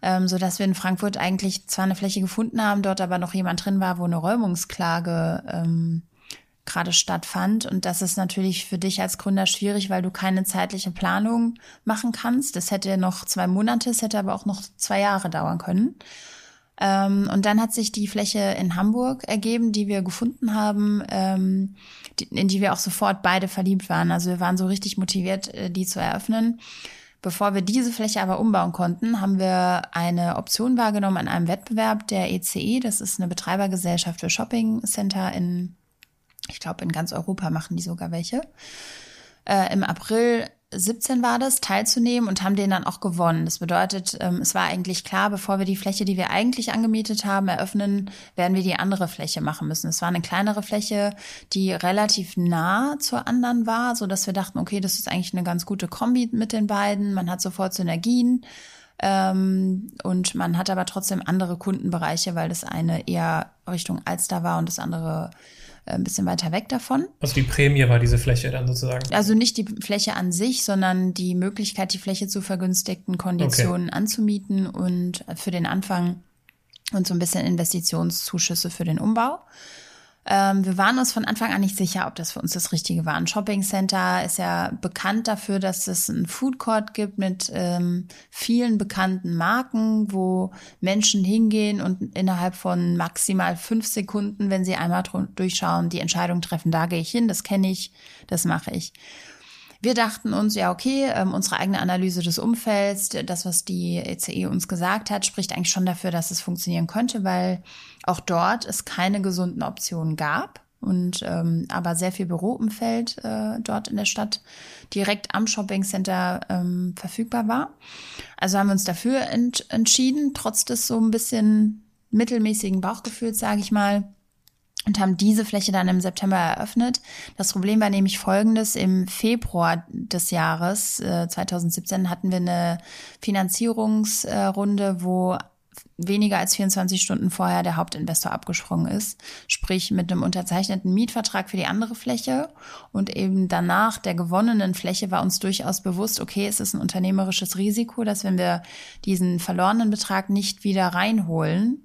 Ähm, so dass wir in Frankfurt eigentlich zwar eine Fläche gefunden haben, dort aber noch jemand drin war, wo eine Räumungsklage ähm, gerade stattfand. Und das ist natürlich für dich als Gründer schwierig, weil du keine zeitliche Planung machen kannst. Das hätte noch zwei Monate, es hätte aber auch noch zwei Jahre dauern können. Ähm, und dann hat sich die Fläche in Hamburg ergeben, die wir gefunden haben, ähm, in die wir auch sofort beide verliebt waren. Also wir waren so richtig motiviert, äh, die zu eröffnen. Bevor wir diese Fläche aber umbauen konnten, haben wir eine Option wahrgenommen an einem Wettbewerb der ECE. E. Das ist eine Betreibergesellschaft für Shopping Center in ich glaube, in ganz Europa machen die sogar welche. Äh, Im April 17 war das, teilzunehmen und haben den dann auch gewonnen. Das bedeutet, ähm, es war eigentlich klar, bevor wir die Fläche, die wir eigentlich angemietet haben, eröffnen, werden wir die andere Fläche machen müssen. Es war eine kleinere Fläche, die relativ nah zur anderen war, so dass wir dachten, okay, das ist eigentlich eine ganz gute Kombi mit den beiden. Man hat sofort Synergien. Ähm, und man hat aber trotzdem andere Kundenbereiche, weil das eine eher Richtung Alster war und das andere ein bisschen weiter weg davon. Also die Prämie war diese Fläche dann sozusagen? Also nicht die Fläche an sich, sondern die Möglichkeit, die Fläche zu vergünstigten Konditionen okay. anzumieten und für den Anfang und so ein bisschen Investitionszuschüsse für den Umbau. Ähm, wir waren uns von Anfang an nicht sicher, ob das für uns das Richtige war. Ein Shopping Center ist ja bekannt dafür, dass es einen Food Court gibt mit ähm, vielen bekannten Marken, wo Menschen hingehen und innerhalb von maximal fünf Sekunden, wenn sie einmal durchschauen, die Entscheidung treffen, da gehe ich hin, das kenne ich, das mache ich. Wir dachten uns, ja, okay, ähm, unsere eigene Analyse des Umfelds, das, was die ECE e uns gesagt hat, spricht eigentlich schon dafür, dass es funktionieren könnte, weil auch dort es keine gesunden Optionen gab und ähm, aber sehr viel Büroumfeld äh, dort in der Stadt direkt am Shopping Center ähm, verfügbar war. Also haben wir uns dafür ent entschieden, trotz des so ein bisschen mittelmäßigen Bauchgefühls, sage ich mal und haben diese Fläche dann im September eröffnet. Das Problem war nämlich folgendes. Im Februar des Jahres äh, 2017 hatten wir eine Finanzierungsrunde, wo weniger als 24 Stunden vorher der Hauptinvestor abgesprungen ist, sprich mit einem unterzeichneten Mietvertrag für die andere Fläche und eben danach der gewonnenen Fläche war uns durchaus bewusst, okay, es ist ein unternehmerisches Risiko, dass wenn wir diesen verlorenen Betrag nicht wieder reinholen,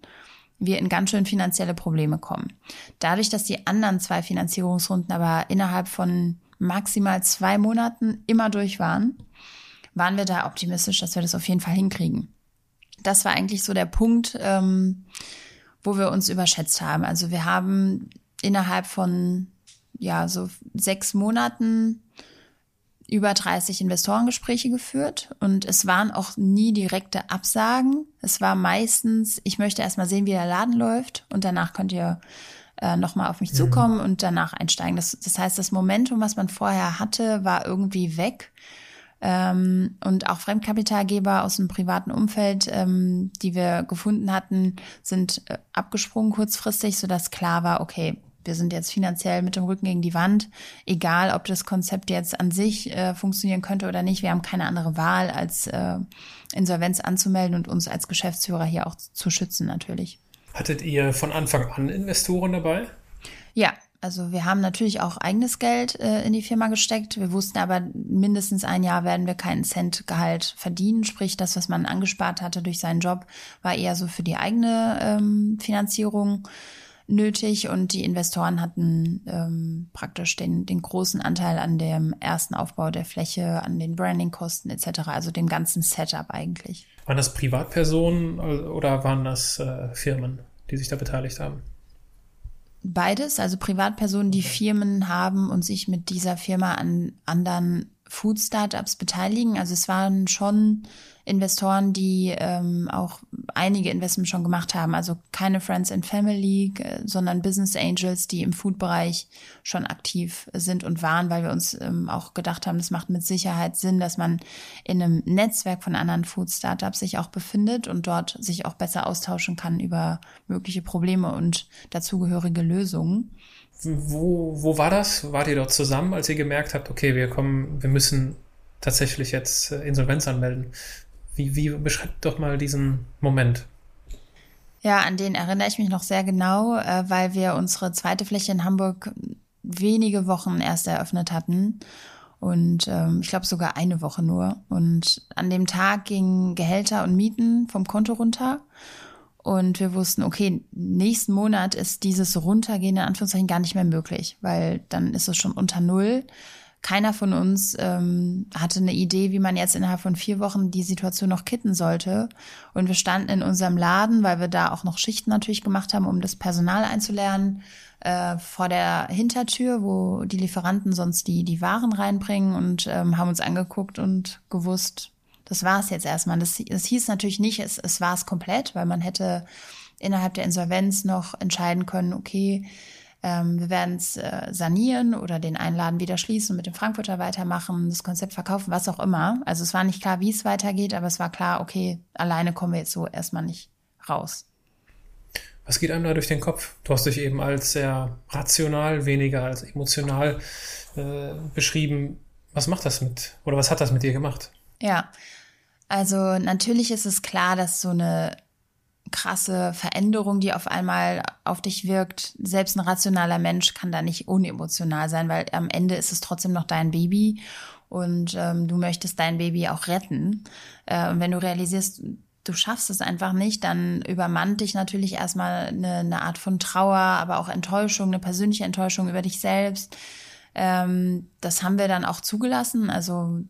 wir in ganz schön finanzielle Probleme kommen. Dadurch, dass die anderen zwei Finanzierungsrunden aber innerhalb von maximal zwei Monaten immer durch waren, waren wir da optimistisch, dass wir das auf jeden Fall hinkriegen. Das war eigentlich so der Punkt, ähm, wo wir uns überschätzt haben. Also wir haben innerhalb von ja so sechs Monaten über 30 Investorengespräche geführt und es waren auch nie direkte Absagen. Es war meistens, ich möchte erstmal sehen, wie der Laden läuft und danach könnt ihr äh, nochmal auf mich mhm. zukommen und danach einsteigen. Das, das heißt, das Momentum, was man vorher hatte, war irgendwie weg. Ähm, und auch Fremdkapitalgeber aus dem privaten Umfeld, ähm, die wir gefunden hatten, sind äh, abgesprungen kurzfristig, sodass klar war, okay, wir sind jetzt finanziell mit dem Rücken gegen die Wand, egal ob das Konzept jetzt an sich äh, funktionieren könnte oder nicht. Wir haben keine andere Wahl, als äh, Insolvenz anzumelden und uns als Geschäftsführer hier auch zu schützen natürlich. Hattet ihr von Anfang an Investoren dabei? Ja, also wir haben natürlich auch eigenes Geld äh, in die Firma gesteckt. Wir wussten aber, mindestens ein Jahr werden wir keinen Cent Gehalt verdienen. Sprich, das, was man angespart hatte durch seinen Job, war eher so für die eigene ähm, Finanzierung nötig und die Investoren hatten ähm, praktisch den, den großen Anteil an dem ersten Aufbau der Fläche, an den Brandingkosten etc., also dem ganzen Setup eigentlich. Waren das Privatpersonen oder waren das äh, Firmen, die sich da beteiligt haben? Beides, also Privatpersonen, die Firmen haben und sich mit dieser Firma an anderen Food-Startups beteiligen. Also es waren schon Investoren, die ähm, auch einige Investments schon gemacht haben. Also keine Friends and Family, äh, sondern Business Angels, die im Food-Bereich schon aktiv sind und waren, weil wir uns ähm, auch gedacht haben, es macht mit Sicherheit Sinn, dass man in einem Netzwerk von anderen Food-Startups sich auch befindet und dort sich auch besser austauschen kann über mögliche Probleme und dazugehörige Lösungen. Wo, wo war das? Wart ihr dort zusammen, als ihr gemerkt habt, okay, wir kommen, wir müssen tatsächlich jetzt äh, Insolvenz anmelden? Wie, wie beschreibt doch mal diesen Moment? Ja, an den erinnere ich mich noch sehr genau, äh, weil wir unsere zweite Fläche in Hamburg wenige Wochen erst eröffnet hatten. Und ähm, ich glaube sogar eine Woche nur. Und an dem Tag gingen Gehälter und Mieten vom Konto runter. Und wir wussten, okay, nächsten Monat ist dieses Runtergehen in Anführungszeichen gar nicht mehr möglich, weil dann ist es schon unter Null keiner von uns ähm, hatte eine Idee, wie man jetzt innerhalb von vier Wochen die Situation noch kitten sollte. Und wir standen in unserem Laden, weil wir da auch noch Schichten natürlich gemacht haben, um das Personal einzulernen, äh, vor der Hintertür, wo die Lieferanten sonst die, die Waren reinbringen und ähm, haben uns angeguckt und gewusst, das war es jetzt erstmal. Das, das hieß natürlich nicht, es, es war es komplett, weil man hätte innerhalb der Insolvenz noch entscheiden können, okay, ähm, wir werden es äh, sanieren oder den Einladen wieder schließen und mit dem Frankfurter weitermachen, das Konzept verkaufen, was auch immer. Also es war nicht klar, wie es weitergeht, aber es war klar, okay, alleine kommen wir jetzt so erstmal nicht raus. Was geht einem da durch den Kopf? Du hast dich eben als sehr rational, weniger als emotional äh, beschrieben. Was macht das mit, oder was hat das mit dir gemacht? Ja, also natürlich ist es klar, dass so eine krasse Veränderung, die auf einmal auf dich wirkt. Selbst ein rationaler Mensch kann da nicht unemotional sein, weil am Ende ist es trotzdem noch dein Baby und ähm, du möchtest dein Baby auch retten. Äh, und wenn du realisierst, du schaffst es einfach nicht, dann übermannt dich natürlich erstmal eine, eine Art von Trauer, aber auch Enttäuschung, eine persönliche Enttäuschung über dich selbst. Ähm, das haben wir dann auch zugelassen. Also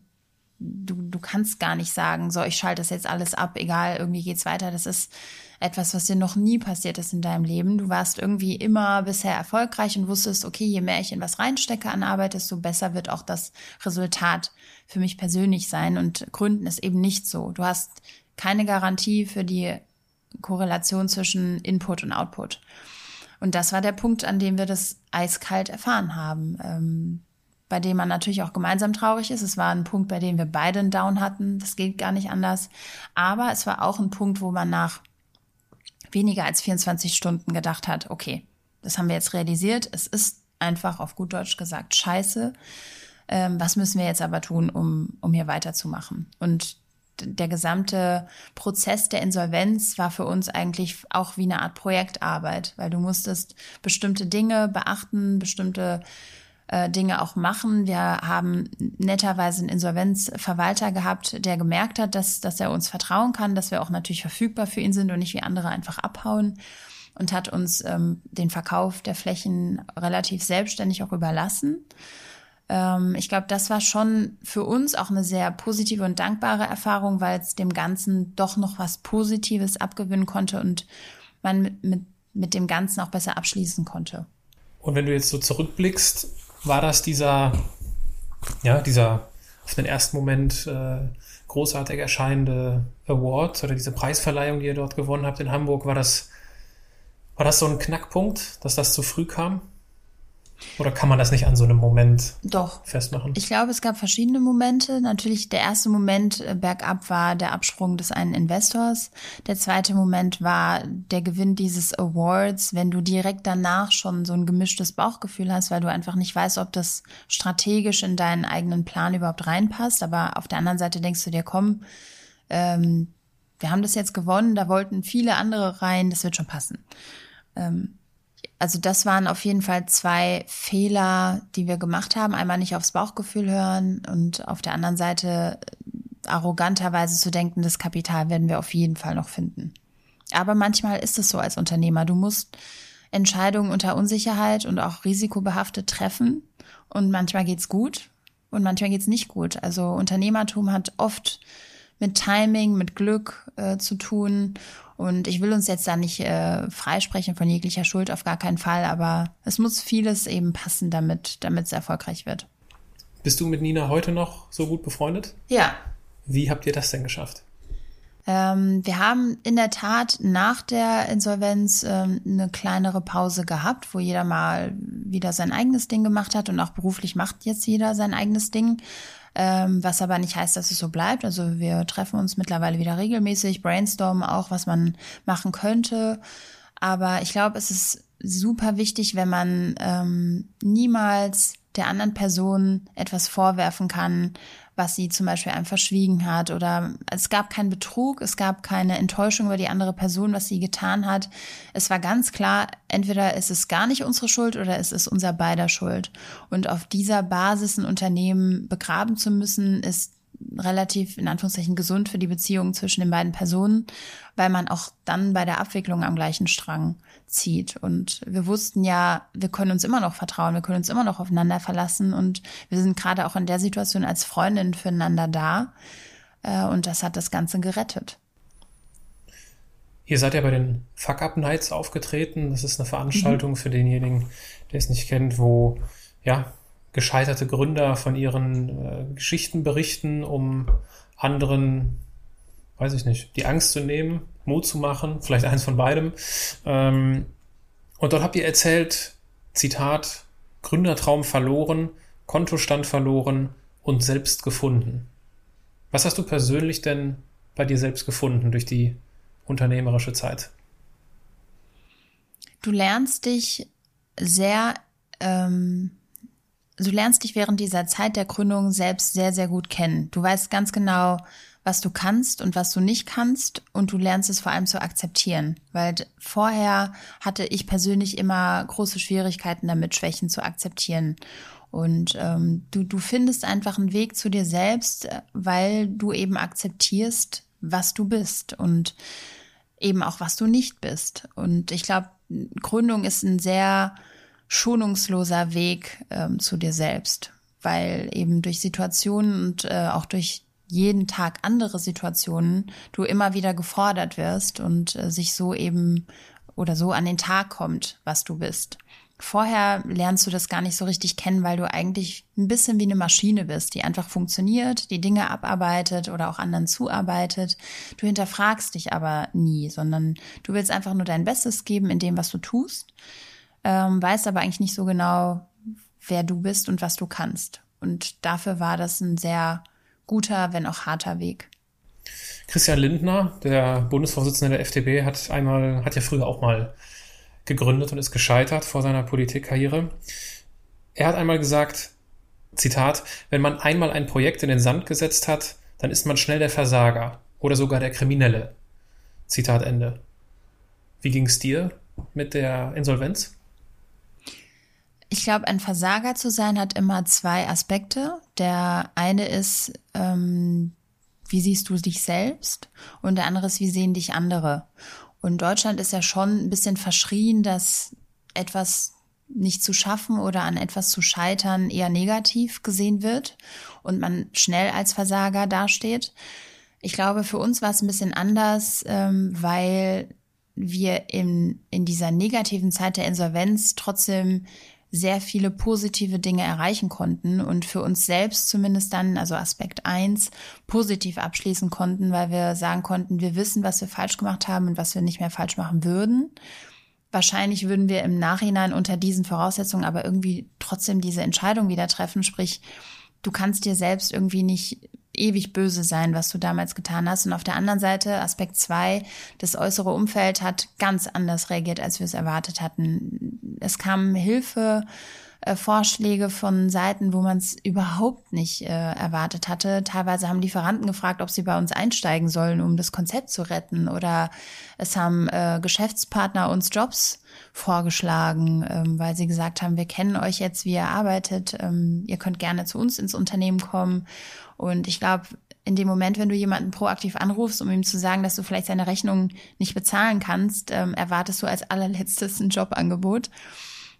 du, du kannst gar nicht sagen, so, ich schalte das jetzt alles ab, egal, irgendwie geht's weiter. Das ist etwas, was dir noch nie passiert ist in deinem Leben. Du warst irgendwie immer bisher erfolgreich und wusstest, okay, je mehr ich in was reinstecke an Arbeit, desto besser wird auch das Resultat für mich persönlich sein. Und Gründen ist eben nicht so. Du hast keine Garantie für die Korrelation zwischen Input und Output. Und das war der Punkt, an dem wir das eiskalt erfahren haben. Ähm, bei dem man natürlich auch gemeinsam traurig ist. Es war ein Punkt, bei dem wir beide einen Down hatten. Das geht gar nicht anders. Aber es war auch ein Punkt, wo man nach weniger als 24 Stunden gedacht hat, okay, das haben wir jetzt realisiert. Es ist einfach auf gut Deutsch gesagt scheiße. Ähm, was müssen wir jetzt aber tun, um, um hier weiterzumachen? Und der gesamte Prozess der Insolvenz war für uns eigentlich auch wie eine Art Projektarbeit, weil du musstest bestimmte Dinge beachten, bestimmte Dinge auch machen. Wir haben netterweise einen Insolvenzverwalter gehabt, der gemerkt hat, dass, dass er uns vertrauen kann, dass wir auch natürlich verfügbar für ihn sind und nicht wie andere einfach abhauen und hat uns ähm, den Verkauf der Flächen relativ selbstständig auch überlassen. Ähm, ich glaube, das war schon für uns auch eine sehr positive und dankbare Erfahrung, weil es dem Ganzen doch noch was Positives abgewinnen konnte und man mit, mit, mit dem Ganzen auch besser abschließen konnte. Und wenn du jetzt so zurückblickst, war das dieser, ja, dieser auf den ersten Moment äh, großartig erscheinende Award oder diese Preisverleihung, die ihr dort gewonnen habt in Hamburg, war das, war das so ein Knackpunkt, dass das zu früh kam? Oder kann man das nicht an so einem Moment Doch. festmachen? Ich glaube, es gab verschiedene Momente. Natürlich, der erste Moment äh, bergab war der Absprung des einen Investors. Der zweite Moment war der Gewinn dieses Awards, wenn du direkt danach schon so ein gemischtes Bauchgefühl hast, weil du einfach nicht weißt, ob das strategisch in deinen eigenen Plan überhaupt reinpasst. Aber auf der anderen Seite denkst du dir, komm, ähm, wir haben das jetzt gewonnen, da wollten viele andere rein, das wird schon passen. Ähm, also das waren auf jeden Fall zwei Fehler, die wir gemacht haben. Einmal nicht aufs Bauchgefühl hören und auf der anderen Seite arroganterweise zu denken, das Kapital werden wir auf jeden Fall noch finden. Aber manchmal ist es so als Unternehmer. Du musst Entscheidungen unter Unsicherheit und auch risikobehaftet treffen. Und manchmal geht's gut und manchmal geht's nicht gut. Also Unternehmertum hat oft mit Timing, mit Glück äh, zu tun. Und ich will uns jetzt da nicht äh, freisprechen von jeglicher Schuld, auf gar keinen Fall, aber es muss vieles eben passen, damit, damit es erfolgreich wird. Bist du mit Nina heute noch so gut befreundet? Ja. Wie habt ihr das denn geschafft? Ähm, wir haben in der Tat nach der Insolvenz ähm, eine kleinere Pause gehabt, wo jeder mal wieder sein eigenes Ding gemacht hat und auch beruflich macht jetzt jeder sein eigenes Ding ähm, was aber nicht heißt, dass es so bleibt. Also wir treffen uns mittlerweile wieder regelmäßig, brainstormen auch, was man machen könnte. Aber ich glaube, es ist super wichtig, wenn man ähm, niemals der anderen Person etwas vorwerfen kann, was sie zum Beispiel einem verschwiegen hat oder es gab keinen Betrug, es gab keine Enttäuschung über die andere Person, was sie getan hat. Es war ganz klar, entweder ist es gar nicht unsere Schuld oder es ist unser beider Schuld. Und auf dieser Basis ein Unternehmen begraben zu müssen, ist relativ in Anführungszeichen gesund für die Beziehung zwischen den beiden Personen, weil man auch dann bei der Abwicklung am gleichen Strang zieht. Und wir wussten ja, wir können uns immer noch vertrauen, wir können uns immer noch aufeinander verlassen und wir sind gerade auch in der Situation als Freundin füreinander da. Äh, und das hat das Ganze gerettet. Ihr seid ja bei den Fuck-Up Nights aufgetreten. Das ist eine Veranstaltung mhm. für denjenigen, der es nicht kennt, wo ja gescheiterte Gründer von ihren äh, Geschichten berichten, um anderen, weiß ich nicht, die Angst zu nehmen, Mut zu machen, vielleicht eins von beidem. Ähm, und dort habt ihr erzählt, Zitat, Gründertraum verloren, Kontostand verloren und selbst gefunden. Was hast du persönlich denn bei dir selbst gefunden durch die unternehmerische Zeit? Du lernst dich sehr ähm, du lernst dich während dieser Zeit der Gründung selbst sehr, sehr gut kennen. Du weißt ganz genau, was du kannst und was du nicht kannst und du lernst es vor allem zu akzeptieren, weil vorher hatte ich persönlich immer große Schwierigkeiten damit, Schwächen zu akzeptieren. Und ähm, du, du findest einfach einen Weg zu dir selbst, weil du eben akzeptierst, was du bist und eben auch, was du nicht bist. Und ich glaube, Gründung ist ein sehr schonungsloser Weg ähm, zu dir selbst, weil eben durch Situationen und äh, auch durch jeden Tag andere Situationen du immer wieder gefordert wirst und äh, sich so eben oder so an den Tag kommt, was du bist. Vorher lernst du das gar nicht so richtig kennen, weil du eigentlich ein bisschen wie eine Maschine bist, die einfach funktioniert, die Dinge abarbeitet oder auch anderen zuarbeitet. Du hinterfragst dich aber nie, sondern du willst einfach nur dein Bestes geben in dem, was du tust ähm, weiß aber eigentlich nicht so genau, wer du bist und was du kannst. Und dafür war das ein sehr guter, wenn auch harter Weg. Christian Lindner, der Bundesvorsitzende der FDP, hat einmal, hat ja früher auch mal gegründet und ist gescheitert vor seiner Politikkarriere. Er hat einmal gesagt, Zitat, wenn man einmal ein Projekt in den Sand gesetzt hat, dann ist man schnell der Versager oder sogar der Kriminelle. Zitat Ende. Wie ging es dir mit der Insolvenz? Ich glaube, ein Versager zu sein hat immer zwei Aspekte. Der eine ist, ähm, wie siehst du dich selbst? Und der andere ist, wie sehen dich andere? Und Deutschland ist ja schon ein bisschen verschrien, dass etwas nicht zu schaffen oder an etwas zu scheitern eher negativ gesehen wird und man schnell als Versager dasteht. Ich glaube, für uns war es ein bisschen anders, ähm, weil wir in, in dieser negativen Zeit der Insolvenz trotzdem sehr viele positive Dinge erreichen konnten und für uns selbst zumindest dann, also Aspekt eins positiv abschließen konnten, weil wir sagen konnten, wir wissen, was wir falsch gemacht haben und was wir nicht mehr falsch machen würden. Wahrscheinlich würden wir im Nachhinein unter diesen Voraussetzungen aber irgendwie trotzdem diese Entscheidung wieder treffen. Sprich, du kannst dir selbst irgendwie nicht ewig böse sein, was du damals getan hast. Und auf der anderen Seite, Aspekt zwei, das äußere Umfeld hat ganz anders reagiert, als wir es erwartet hatten. Es kam Hilfe, äh, Vorschläge von Seiten, wo man es überhaupt nicht äh, erwartet hatte. Teilweise haben Lieferanten gefragt, ob sie bei uns einsteigen sollen, um das Konzept zu retten. Oder es haben äh, Geschäftspartner uns Jobs vorgeschlagen, ähm, weil sie gesagt haben, wir kennen euch jetzt, wie ihr arbeitet, ähm, ihr könnt gerne zu uns ins Unternehmen kommen. Und ich glaube, in dem Moment, wenn du jemanden proaktiv anrufst, um ihm zu sagen, dass du vielleicht seine Rechnung nicht bezahlen kannst, ähm, erwartest du als allerletztes ein Jobangebot.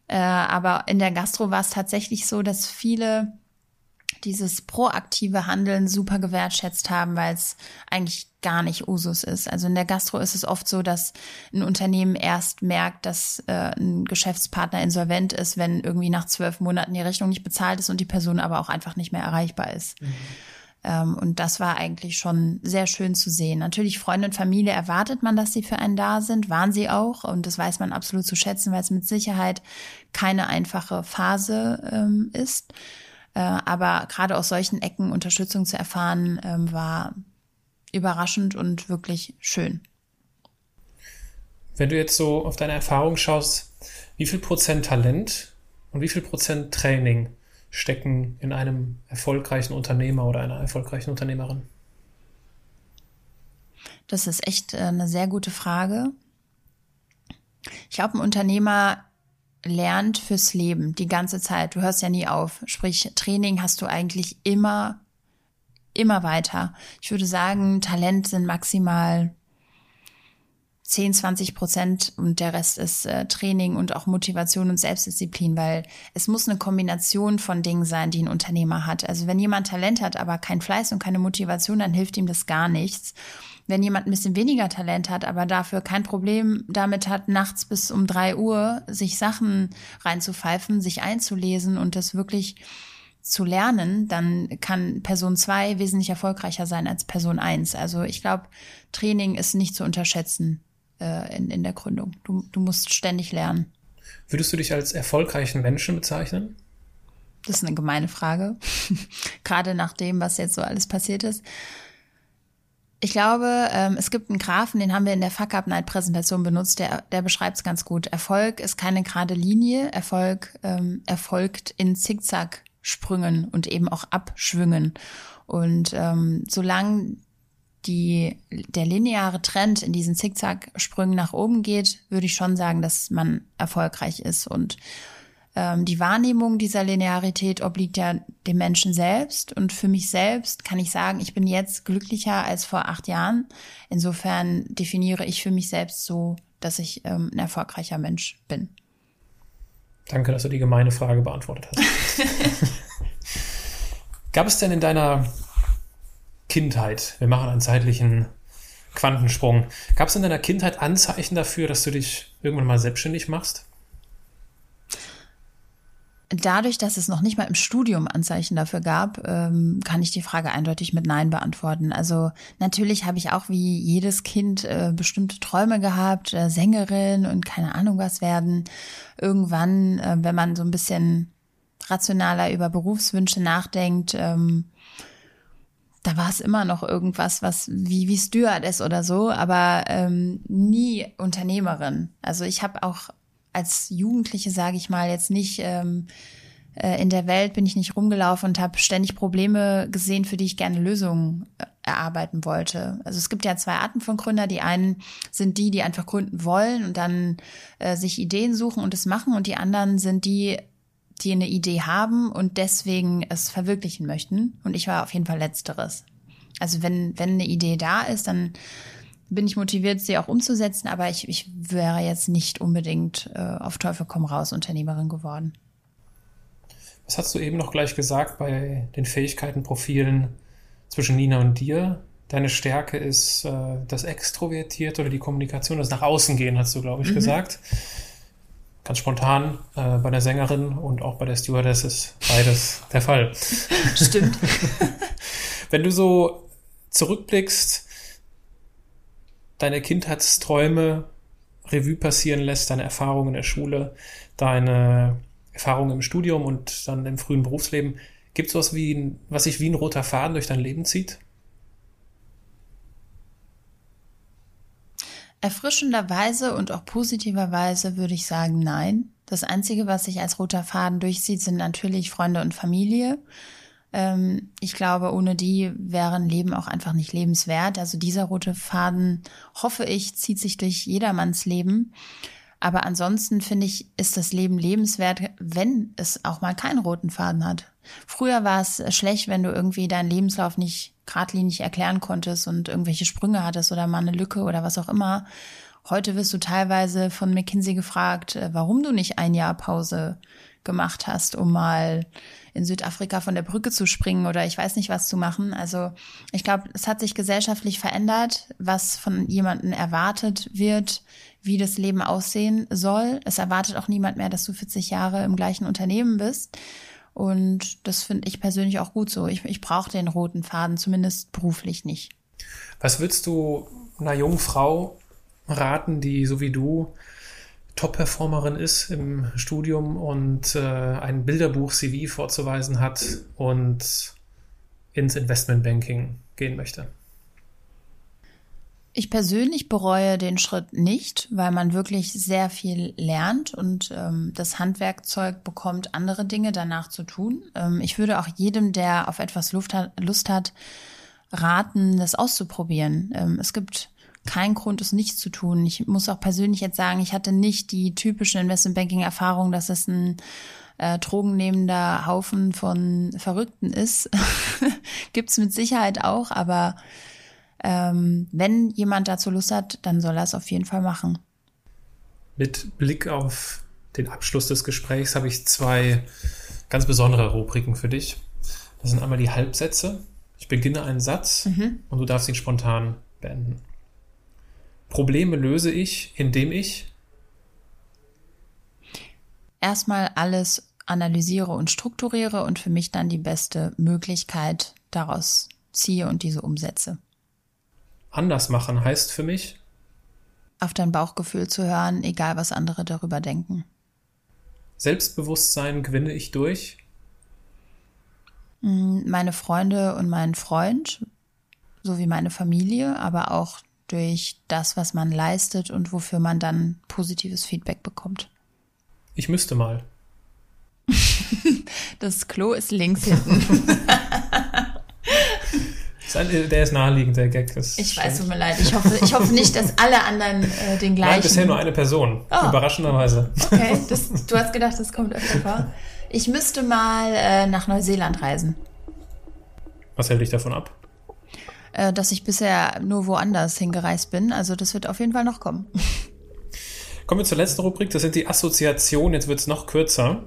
Äh, aber in der Gastro war es tatsächlich so, dass viele dieses proaktive Handeln super gewertschätzt haben, weil es eigentlich gar nicht Usus ist. Also in der Gastro ist es oft so, dass ein Unternehmen erst merkt, dass äh, ein Geschäftspartner insolvent ist, wenn irgendwie nach zwölf Monaten die Rechnung nicht bezahlt ist und die Person aber auch einfach nicht mehr erreichbar ist. Mhm. Ähm, und das war eigentlich schon sehr schön zu sehen. Natürlich Freunde und Familie erwartet man, dass sie für einen da sind, waren sie auch. Und das weiß man absolut zu schätzen, weil es mit Sicherheit keine einfache Phase ähm, ist. Äh, aber gerade aus solchen Ecken Unterstützung zu erfahren, ähm, war überraschend und wirklich schön. Wenn du jetzt so auf deine Erfahrung schaust, wie viel Prozent Talent und wie viel Prozent Training stecken in einem erfolgreichen Unternehmer oder einer erfolgreichen Unternehmerin? Das ist echt äh, eine sehr gute Frage. Ich glaube, ein Unternehmer lernt fürs Leben die ganze Zeit. Du hörst ja nie auf. Sprich, Training hast du eigentlich immer, immer weiter. Ich würde sagen, Talent sind maximal 10, 20 Prozent und der Rest ist äh, Training und auch Motivation und Selbstdisziplin, weil es muss eine Kombination von Dingen sein, die ein Unternehmer hat. Also wenn jemand Talent hat, aber kein Fleiß und keine Motivation, dann hilft ihm das gar nichts. Wenn jemand ein bisschen weniger Talent hat, aber dafür kein Problem damit hat, nachts bis um drei Uhr sich Sachen reinzupfeifen, sich einzulesen und das wirklich zu lernen, dann kann Person zwei wesentlich erfolgreicher sein als Person eins. Also ich glaube, Training ist nicht zu unterschätzen äh, in, in der Gründung. Du, du musst ständig lernen. Würdest du dich als erfolgreichen Menschen bezeichnen? Das ist eine gemeine Frage. <laughs> Gerade nach dem, was jetzt so alles passiert ist. Ich glaube, ähm, es gibt einen Graphen, den haben wir in der Fuck Up Night Präsentation benutzt, der, der beschreibt es ganz gut. Erfolg ist keine gerade Linie. Erfolg ähm, erfolgt in Zickzack-Sprüngen und eben auch Abschwüngen. Und ähm, solange die, der lineare Trend in diesen Zickzack-Sprüngen nach oben geht, würde ich schon sagen, dass man erfolgreich ist. Und ähm, die Wahrnehmung dieser Linearität obliegt ja dem Menschen selbst. Und für mich selbst kann ich sagen, ich bin jetzt glücklicher als vor acht Jahren. Insofern definiere ich für mich selbst so, dass ich ähm, ein erfolgreicher Mensch bin. Danke, dass du die gemeine Frage beantwortet hast. <laughs> Gab es denn in deiner Kindheit, wir machen einen zeitlichen Quantensprung, gab es in deiner Kindheit Anzeichen dafür, dass du dich irgendwann mal selbstständig machst? Dadurch, dass es noch nicht mal im Studium Anzeichen dafür gab, ähm, kann ich die Frage eindeutig mit Nein beantworten. Also natürlich habe ich auch wie jedes Kind äh, bestimmte Träume gehabt, äh, Sängerin und keine Ahnung was werden. Irgendwann, äh, wenn man so ein bisschen rationaler über Berufswünsche nachdenkt, ähm, da war es immer noch irgendwas, was wie wie Steward ist oder so, aber ähm, nie Unternehmerin. Also ich habe auch als Jugendliche, sage ich mal, jetzt nicht ähm, äh, in der Welt bin ich nicht rumgelaufen und habe ständig Probleme gesehen, für die ich gerne Lösungen äh, erarbeiten wollte. Also es gibt ja zwei Arten von Gründer. Die einen sind die, die einfach gründen wollen und dann äh, sich Ideen suchen und es machen. Und die anderen sind die, die eine Idee haben und deswegen es verwirklichen möchten. Und ich war auf jeden Fall letzteres. Also wenn, wenn eine Idee da ist, dann bin ich motiviert, sie auch umzusetzen, aber ich, ich wäre jetzt nicht unbedingt äh, auf Teufel komm raus Unternehmerin geworden. Was hast du eben noch gleich gesagt bei den Fähigkeitenprofilen zwischen Nina und dir? Deine Stärke ist äh, das Extrovertiert oder die Kommunikation, das nach außen gehen, hast du, glaube ich, mhm. gesagt. Ganz spontan äh, bei der Sängerin und auch bei der Stewardess ist beides der Fall. <laughs> Stimmt. <laughs> Wenn du so zurückblickst, deine Kindheitsträume Revue passieren lässt, deine Erfahrungen in der Schule, deine Erfahrungen im Studium und dann im frühen Berufsleben, gibt es was, wie was sich wie ein roter Faden durch dein Leben zieht? Erfrischenderweise und auch positiverweise würde ich sagen, nein. Das Einzige, was sich als roter Faden durchzieht, sind natürlich Freunde und Familie. Ähm, ich glaube, ohne die wäre ein Leben auch einfach nicht lebenswert. Also dieser rote Faden, hoffe ich, zieht sich durch jedermanns Leben. Aber ansonsten finde ich, ist das Leben lebenswert, wenn es auch mal keinen roten Faden hat. Früher war es schlecht, wenn du irgendwie deinen Lebenslauf nicht geradlinig erklären konntest und irgendwelche Sprünge hattest oder mal eine Lücke oder was auch immer. Heute wirst du teilweise von McKinsey gefragt, äh, warum du nicht ein Jahr Pause gemacht hast, um mal in Südafrika von der Brücke zu springen oder ich weiß nicht was zu machen. Also ich glaube, es hat sich gesellschaftlich verändert, was von jemandem erwartet wird, wie das Leben aussehen soll. Es erwartet auch niemand mehr, dass du 40 Jahre im gleichen Unternehmen bist. Und das finde ich persönlich auch gut so. Ich, ich brauche den roten Faden, zumindest beruflich nicht. Was würdest du einer jungen Frau raten, die so wie du Top-Performerin ist im Studium und äh, ein Bilderbuch-CV vorzuweisen hat und ins Investmentbanking gehen möchte? Ich persönlich bereue den Schritt nicht, weil man wirklich sehr viel lernt und ähm, das Handwerkzeug bekommt, andere Dinge danach zu tun. Ähm, ich würde auch jedem, der auf etwas Lust hat, Lust hat raten, das auszuprobieren. Ähm, es gibt keinen Grund, es nicht zu tun. Ich muss auch persönlich jetzt sagen, ich hatte nicht die typische Investmentbanking-Erfahrung, dass es ein äh, drogennehmender Haufen von Verrückten ist. <laughs> Gibt's mit Sicherheit auch, aber ähm, wenn jemand dazu Lust hat, dann soll er es auf jeden Fall machen. Mit Blick auf den Abschluss des Gesprächs habe ich zwei ganz besondere Rubriken für dich. Das sind einmal die Halbsätze. Ich beginne einen Satz mhm. und du darfst ihn spontan beenden. Probleme löse ich, indem ich erstmal alles analysiere und strukturiere und für mich dann die beste Möglichkeit daraus ziehe und diese umsetze anders machen heißt für mich? Auf dein Bauchgefühl zu hören, egal was andere darüber denken. Selbstbewusstsein gewinne ich durch? Mm, meine Freunde und meinen Freund, sowie meine Familie, aber auch durch das, was man leistet und wofür man dann positives Feedback bekommt. Ich müsste mal. <laughs> das Klo ist links hinten. <laughs> der ist naheliegend, der Gag. Das ich weiß, tut mir leid. Ich hoffe, ich hoffe nicht, dass alle anderen äh, den gleichen. Nein, bisher nur eine Person. Oh. Überraschenderweise. Okay, das, du hast gedacht, das kommt öfter vor. Ich müsste mal äh, nach Neuseeland reisen. Was hält dich davon ab? Äh, dass ich bisher nur woanders hingereist bin. Also das wird auf jeden Fall noch kommen. <laughs> Kommen wir zur letzten Rubrik. Das sind die Assoziationen. Jetzt wird es noch kürzer.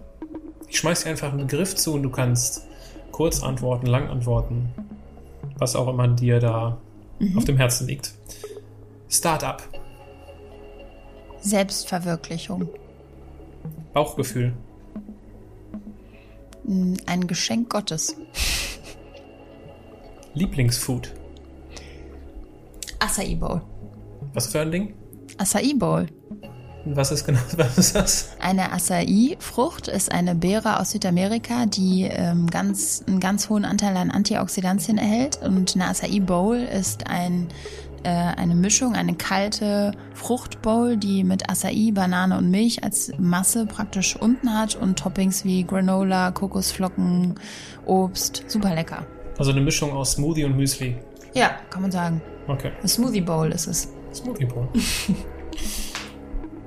Ich schmeiß dir einfach einen Begriff zu und du kannst kurz antworten, lang antworten was auch immer dir da mhm. auf dem Herzen liegt. Startup. Selbstverwirklichung. Bauchgefühl. Mm, ein Geschenk Gottes. Lieblingsfood. Acai Bowl. Was für ein Ding? Acai Bowl. Was ist genau, <laughs> was ist das? Eine Acai-Frucht ist eine Beere aus Südamerika, die ähm, ganz, einen ganz hohen Anteil an Antioxidantien erhält. Und eine Acai-Bowl ist ein, äh, eine Mischung, eine kalte Fruchtbowl, die mit Acai, Banane und Milch als Masse praktisch unten hat und Toppings wie Granola, Kokosflocken, Obst. Super lecker. Also eine Mischung aus Smoothie und Müsli. Ja, kann man sagen. Okay. Eine Smoothie Bowl ist es. Smoothie Bowl.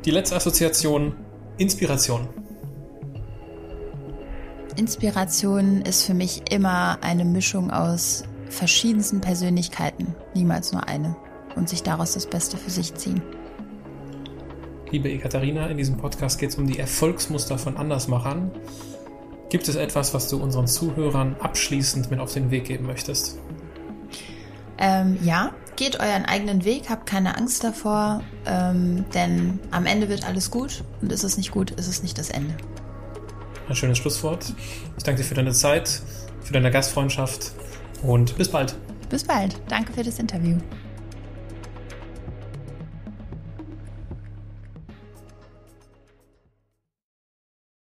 Die letzte Assoziation, Inspiration. Inspiration ist für mich immer eine Mischung aus verschiedensten Persönlichkeiten, niemals nur eine, und sich daraus das Beste für sich ziehen. Liebe Ekaterina, in diesem Podcast geht es um die Erfolgsmuster von Andersmachern. Gibt es etwas, was du unseren Zuhörern abschließend mit auf den Weg geben möchtest? Ähm, ja, geht euren eigenen Weg, habt keine Angst davor, ähm, denn am Ende wird alles gut und ist es nicht gut, ist es nicht das Ende. Ein schönes Schlusswort. Ich danke dir für deine Zeit, für deine Gastfreundschaft und bis bald. Bis bald. Danke für das Interview.